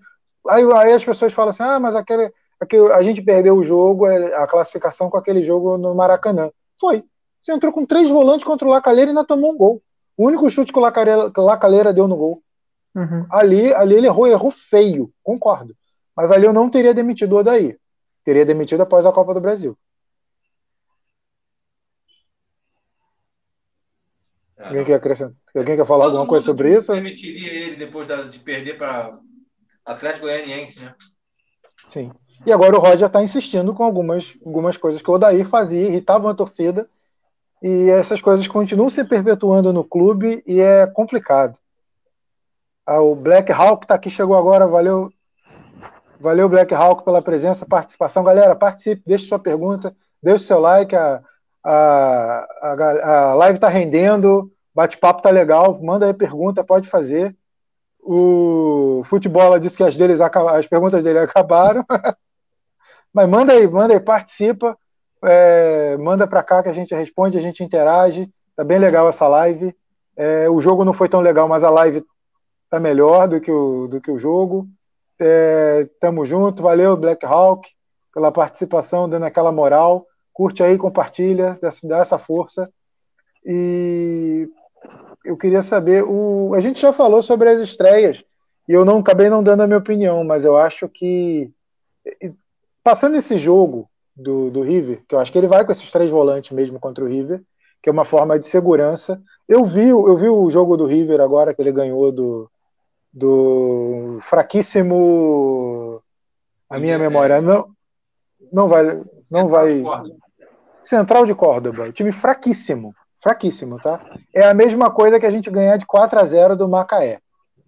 Aí, aí as pessoas falam assim: ah, mas aquele, aquele, a gente perdeu o jogo, é, a classificação com aquele jogo no Maracanã. Foi. Você entrou com três volantes contra o Lacalheira e ainda tomou um gol. O único chute que o Lacalheira, deu no gol. Uhum. Ali, ali ele errou, errou feio, concordo. Mas ali eu não teria demitido o Odaí. Teria demitido após a Copa do Brasil. É, Alguém quer acrescentar? Alguém quer falar alguma coisa sobre isso? demitiria ele depois de perder para Atlético Goianiense, né? Sim. E agora o Roger está insistindo com algumas, algumas coisas que o Odair fazia, irritavam a torcida, e essas coisas continuam se perpetuando no clube e é complicado. Ah, o Black Hawk está aqui, chegou agora, valeu. Valeu, Black Hawk, pela presença, participação. Galera, participe, deixe sua pergunta, deixe seu like, a, a, a, a live está rendendo, bate-papo tá legal, manda aí pergunta, pode fazer. O Futebol disse que as, deles, as perguntas dele acabaram. Mas manda aí, manda aí, participa, é, manda para cá que a gente responde, a gente interage. Tá bem legal essa live. É, o jogo não foi tão legal, mas a live tá melhor do que o, do que o jogo. É, tamo junto, valeu Black Hawk pela participação, dando aquela moral. Curte aí, compartilha, dá essa força. E eu queria saber, o, a gente já falou sobre as estreias, e eu não acabei não dando a minha opinião, mas eu acho que passando esse jogo do, do River, que eu acho que ele vai com esses três volantes mesmo contra o River, que é uma forma de segurança. Eu vi, eu vi o jogo do River agora que ele ganhou do, do fraquíssimo a minha memória não não vai não vai Central de Córdoba, time fraquíssimo. Fraquíssimo, tá? É a mesma coisa que a gente ganhar de 4 a 0 do Macaé.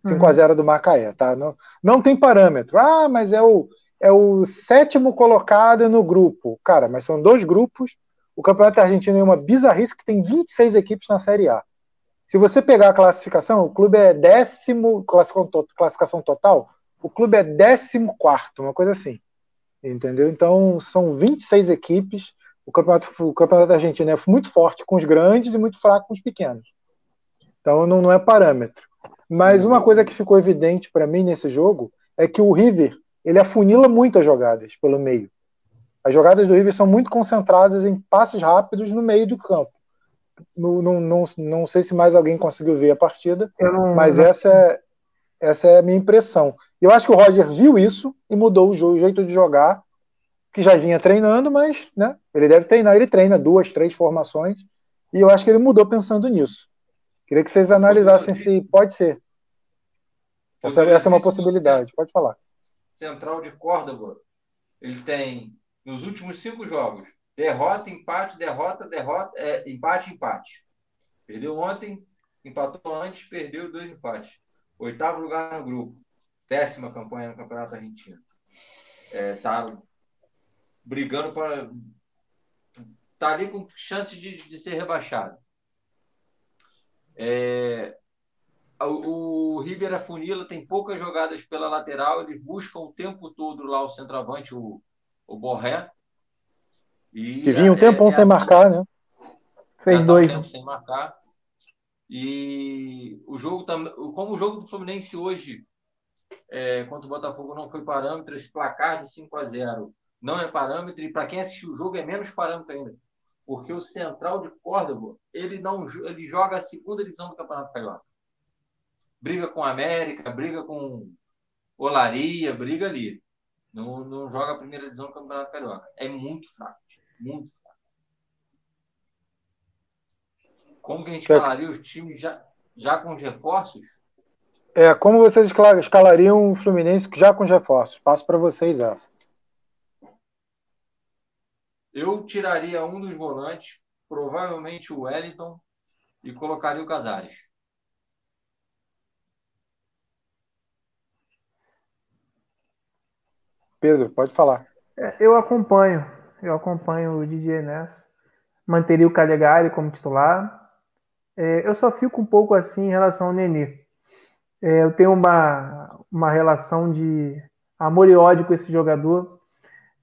5 a 0 do Macaé, tá? Não, não tem parâmetro. Ah, mas é o, é o sétimo colocado no grupo. Cara, mas são dois grupos. O Campeonato Argentino é uma bizarrice que tem 26 equipes na Série A. Se você pegar a classificação, o clube é décimo, classificação total, o clube é décimo quarto, uma coisa assim. Entendeu? Então, são 26 equipes o campeonato, o campeonato argentino é muito forte com os grandes e muito fraco com os pequenos. Então não, não é parâmetro. Mas uma coisa que ficou evidente para mim nesse jogo é que o River ele afunila muitas jogadas pelo meio. As jogadas do River são muito concentradas em passes rápidos no meio do campo. No, não, não, não sei se mais alguém conseguiu ver a partida, não, mas não... essa, é, essa é a minha impressão. Eu acho que o Roger viu isso e mudou o, jogo, o jeito de jogar que já vinha treinando, mas né, ele deve treinar, ele treina duas, três formações, e eu acho que ele mudou pensando nisso. Queria que vocês analisassem se pode ser. Essa, essa é uma possibilidade, pode falar. Central de Córdoba, ele tem, nos últimos cinco jogos, derrota, empate, derrota, derrota, é, empate, empate. Perdeu ontem, empatou antes, perdeu dois empates. Oitavo lugar no grupo. Décima campanha no Campeonato Argentino. É, tá brigando para. Está ali com chances de, de ser rebaixado. É, o, o River tem poucas jogadas pela lateral, eles buscam o tempo todo lá o centroavante, o, o Borré. E que vinha um tempão é sem assim, marcar, né? Fez dois. Um tempo sem marcar. E o jogo também, como o jogo do Fluminense hoje, é, contra o Botafogo não foi parâmetro, esse placar de 5 a 0 não é parâmetro, e para quem assistiu o jogo é menos parâmetro ainda. Porque o Central de Córdoba, ele, não, ele joga a segunda divisão do Campeonato Carioca. Briga com a América, briga com Olaria, briga ali. Não, não joga a primeira divisão do Campeonato Carioca. É muito fraco, muito fraco. Como que a gente escalaria os times já, já com os reforços? É, como vocês escalariam o Fluminense já com os reforços? Passo para vocês essa. Eu tiraria um dos volantes, provavelmente o Wellington, e colocaria o Casares. Pedro, pode falar. É, eu acompanho, eu acompanho o DJ Ness. Manteria o Calegari como titular. É, eu só fico um pouco assim em relação ao Nenê. É, eu tenho uma, uma relação de amor e ódio com esse jogador.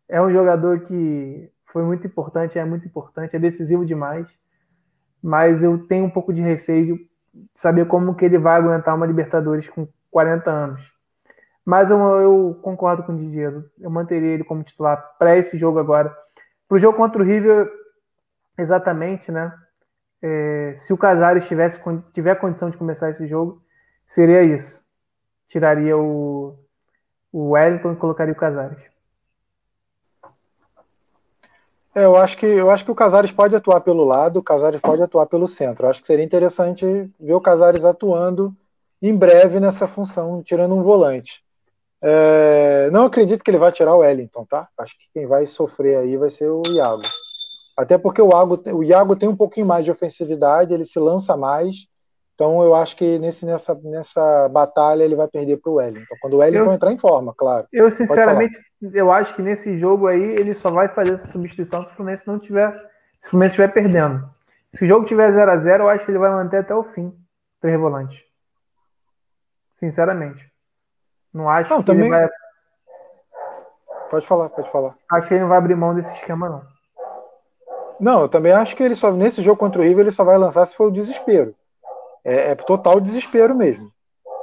É um jogador que foi muito importante, é muito importante, é decisivo demais. Mas eu tenho um pouco de receio de saber como que ele vai aguentar uma Libertadores com 40 anos. Mas eu, eu concordo com o Didier, eu manteria ele como titular para esse jogo agora. Para o jogo contra o River, exatamente, né? É, se o Casares tivesse, tiver condição de começar esse jogo, seria isso. Tiraria o, o Wellington e colocaria o Casares. É, eu acho que eu acho que o Casares pode atuar pelo lado, o Casares pode atuar pelo centro. Eu acho que seria interessante ver o Casares atuando em breve nessa função, tirando um volante. É, não acredito que ele vai tirar o Wellington, tá? Acho que quem vai sofrer aí vai ser o Iago. Até porque o Iago, o Iago tem um pouquinho mais de ofensividade, ele se lança mais. Então eu acho que nesse, nessa, nessa batalha ele vai perder para o Wellington. Quando o Wellington eu, entrar em forma, claro. Eu sinceramente eu acho que nesse jogo aí ele só vai fazer essa substituição se o Fluminense não tiver, se o Fluminense estiver perdendo. Se o jogo tiver 0 a 0 eu acho que ele vai manter até o fim, três volantes. Sinceramente. Não acho não, que também... ele vai. Pode falar, pode falar. Acho que ele não vai abrir mão desse esquema, não. Não, eu também acho que ele só nesse jogo contra o River ele só vai lançar se for o desespero. É, é total desespero mesmo.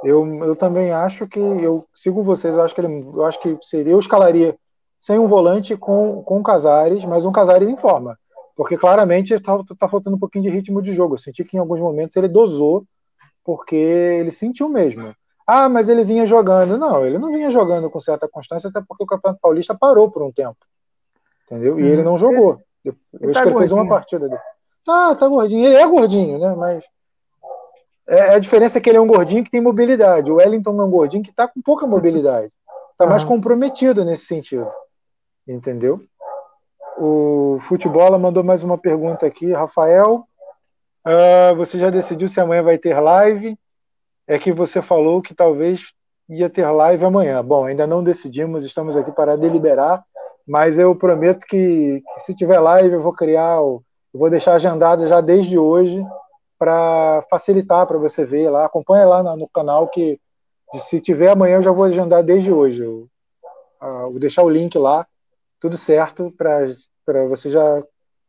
Eu, eu também acho que eu sigo vocês. Eu acho que ele, eu acho que seria eu escalaria sem um volante com com Casares, mas um Casares em forma, porque claramente está tá faltando um pouquinho de ritmo de jogo. Eu senti que em alguns momentos ele dosou porque ele sentiu mesmo. Ah, mas ele vinha jogando. Não, ele não vinha jogando com certa constância, até porque o Campeonato Paulista parou por um tempo. Entendeu? E ele uhum. não jogou. Eu, eu acho tá que ele fez uma partida dele. Ah, tá gordinho. Ele é gordinho, né? Mas. É, a diferença é que ele é um gordinho que tem mobilidade. O Wellington é um gordinho que está com pouca mobilidade. Está mais comprometido nesse sentido. Entendeu? O Futebol mandou mais uma pergunta aqui. Rafael, uh, você já decidiu se amanhã vai ter live? É que você falou que talvez ia ter live amanhã. Bom, ainda não decidimos, estamos aqui para deliberar, mas eu prometo que, que se tiver live eu vou criar, eu vou deixar agendado já desde hoje para facilitar para você ver lá. Acompanha lá no, no, canal que se tiver amanhã eu já vou agendar desde hoje. Eu, vou deixar o link lá, tudo certo, para você já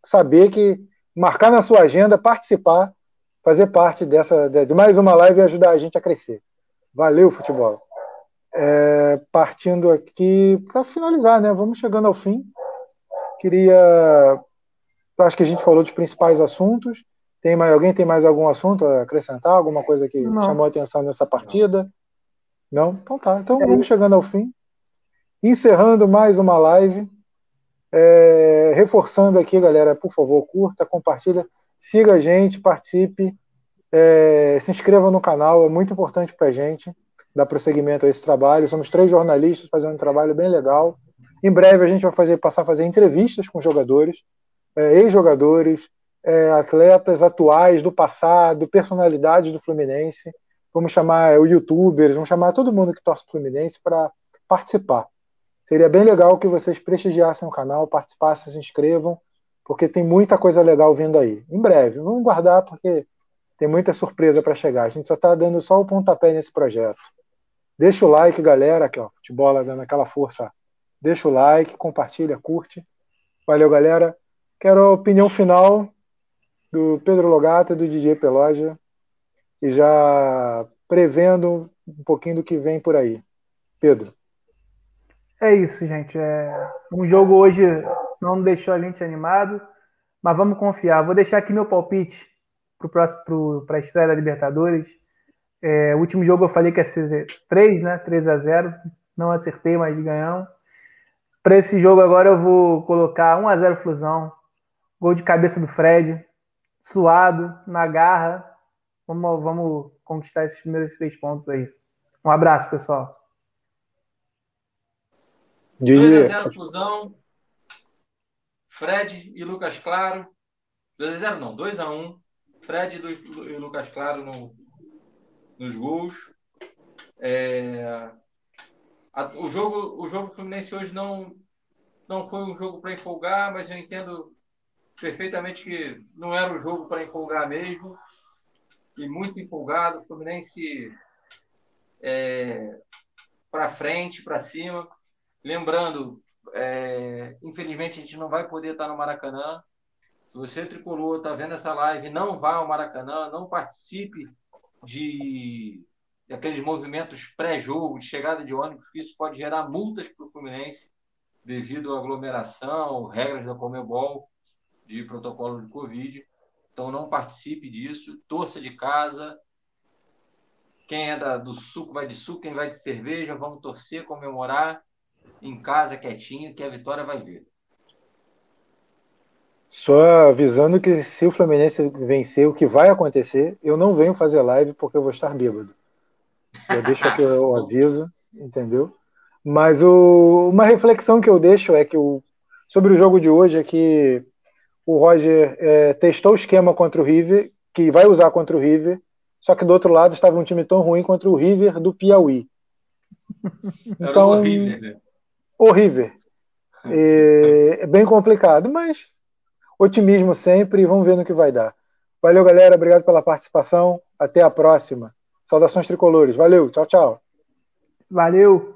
saber que marcar na sua agenda, participar fazer parte dessa de mais uma live e ajudar a gente a crescer. Valeu, futebol. É, partindo aqui para finalizar, né? Vamos chegando ao fim. Queria, acho que a gente falou dos principais assuntos. Tem mais alguém tem mais algum assunto a acrescentar? Alguma coisa que Não. chamou a atenção nessa partida? Não? Então tá. Então é vamos isso. chegando ao fim. Encerrando mais uma live. É, reforçando aqui, galera, por favor, curta, compartilha Siga a gente, participe, é, se inscreva no canal, é muito importante para a gente dar prosseguimento a esse trabalho. Somos três jornalistas fazendo um trabalho bem legal. Em breve a gente vai fazer, passar a fazer entrevistas com jogadores, é, ex-jogadores, é, atletas atuais do passado, personalidades do Fluminense. Vamos chamar o youtubers, vamos chamar todo mundo que torce o Fluminense para participar. Seria bem legal que vocês prestigiassem o canal, participassem, se inscrevam porque tem muita coisa legal vindo aí. Em breve, vamos guardar porque tem muita surpresa para chegar. A gente só está dando só o pontapé nesse projeto. Deixa o like, galera, aqui ó, futebol dando aquela força. Deixa o like, compartilha, curte. Valeu, galera. Quero a opinião final do Pedro Logato e do DJ Peloja e já prevendo um pouquinho do que vem por aí. Pedro. É isso, gente. É um jogo hoje não deixou a gente animado, mas vamos confiar. Vou deixar aqui meu palpite para a estreia da Libertadores. É, o último jogo eu falei que ia ser 3, né? 3 a 0 Não acertei, mas ganhamos. Para esse jogo agora eu vou colocar 1 a 0 Flusão. Gol de cabeça do Fred. Suado, na garra. Vamos, vamos conquistar esses primeiros três pontos aí. Um abraço, pessoal. 2 a 0 Flusão. Fred e Lucas Claro. 2x0 não, 2x1. Fred e Lucas Claro no, nos gols. É, a, o jogo o jogo Fluminense hoje não não foi um jogo para empolgar, mas eu entendo perfeitamente que não era um jogo para empolgar mesmo. E muito empolgado, o Fluminense é, para frente, para cima. Lembrando, é, infelizmente, a gente não vai poder estar no Maracanã. Se você, tricolor, está vendo essa live, não vá ao Maracanã, não participe de, aqueles movimentos pré-jogo, de chegada de ônibus, que isso pode gerar multas para o Fluminense devido à aglomeração, regras da Comebol, de protocolo de Covid. Então, não participe disso, torça de casa. Quem é da, do suco vai de suco, quem vai de cerveja, vamos torcer, comemorar em casa, quietinho, que a vitória vai vir. Só avisando que se o Fluminense vencer, o que vai acontecer, eu não venho fazer live porque eu vou estar bêbado. Eu deixo aqui o aviso, entendeu? Mas o, uma reflexão que eu deixo é que o, sobre o jogo de hoje é que o Roger é, testou o esquema contra o River, que vai usar contra o River, só que do outro lado estava um time tão ruim contra o River do Piauí. Então, River, né? O River. É, é bem complicado, mas otimismo sempre e vamos ver no que vai dar. Valeu, galera. Obrigado pela participação. Até a próxima. Saudações tricolores. Valeu. Tchau, tchau. Valeu.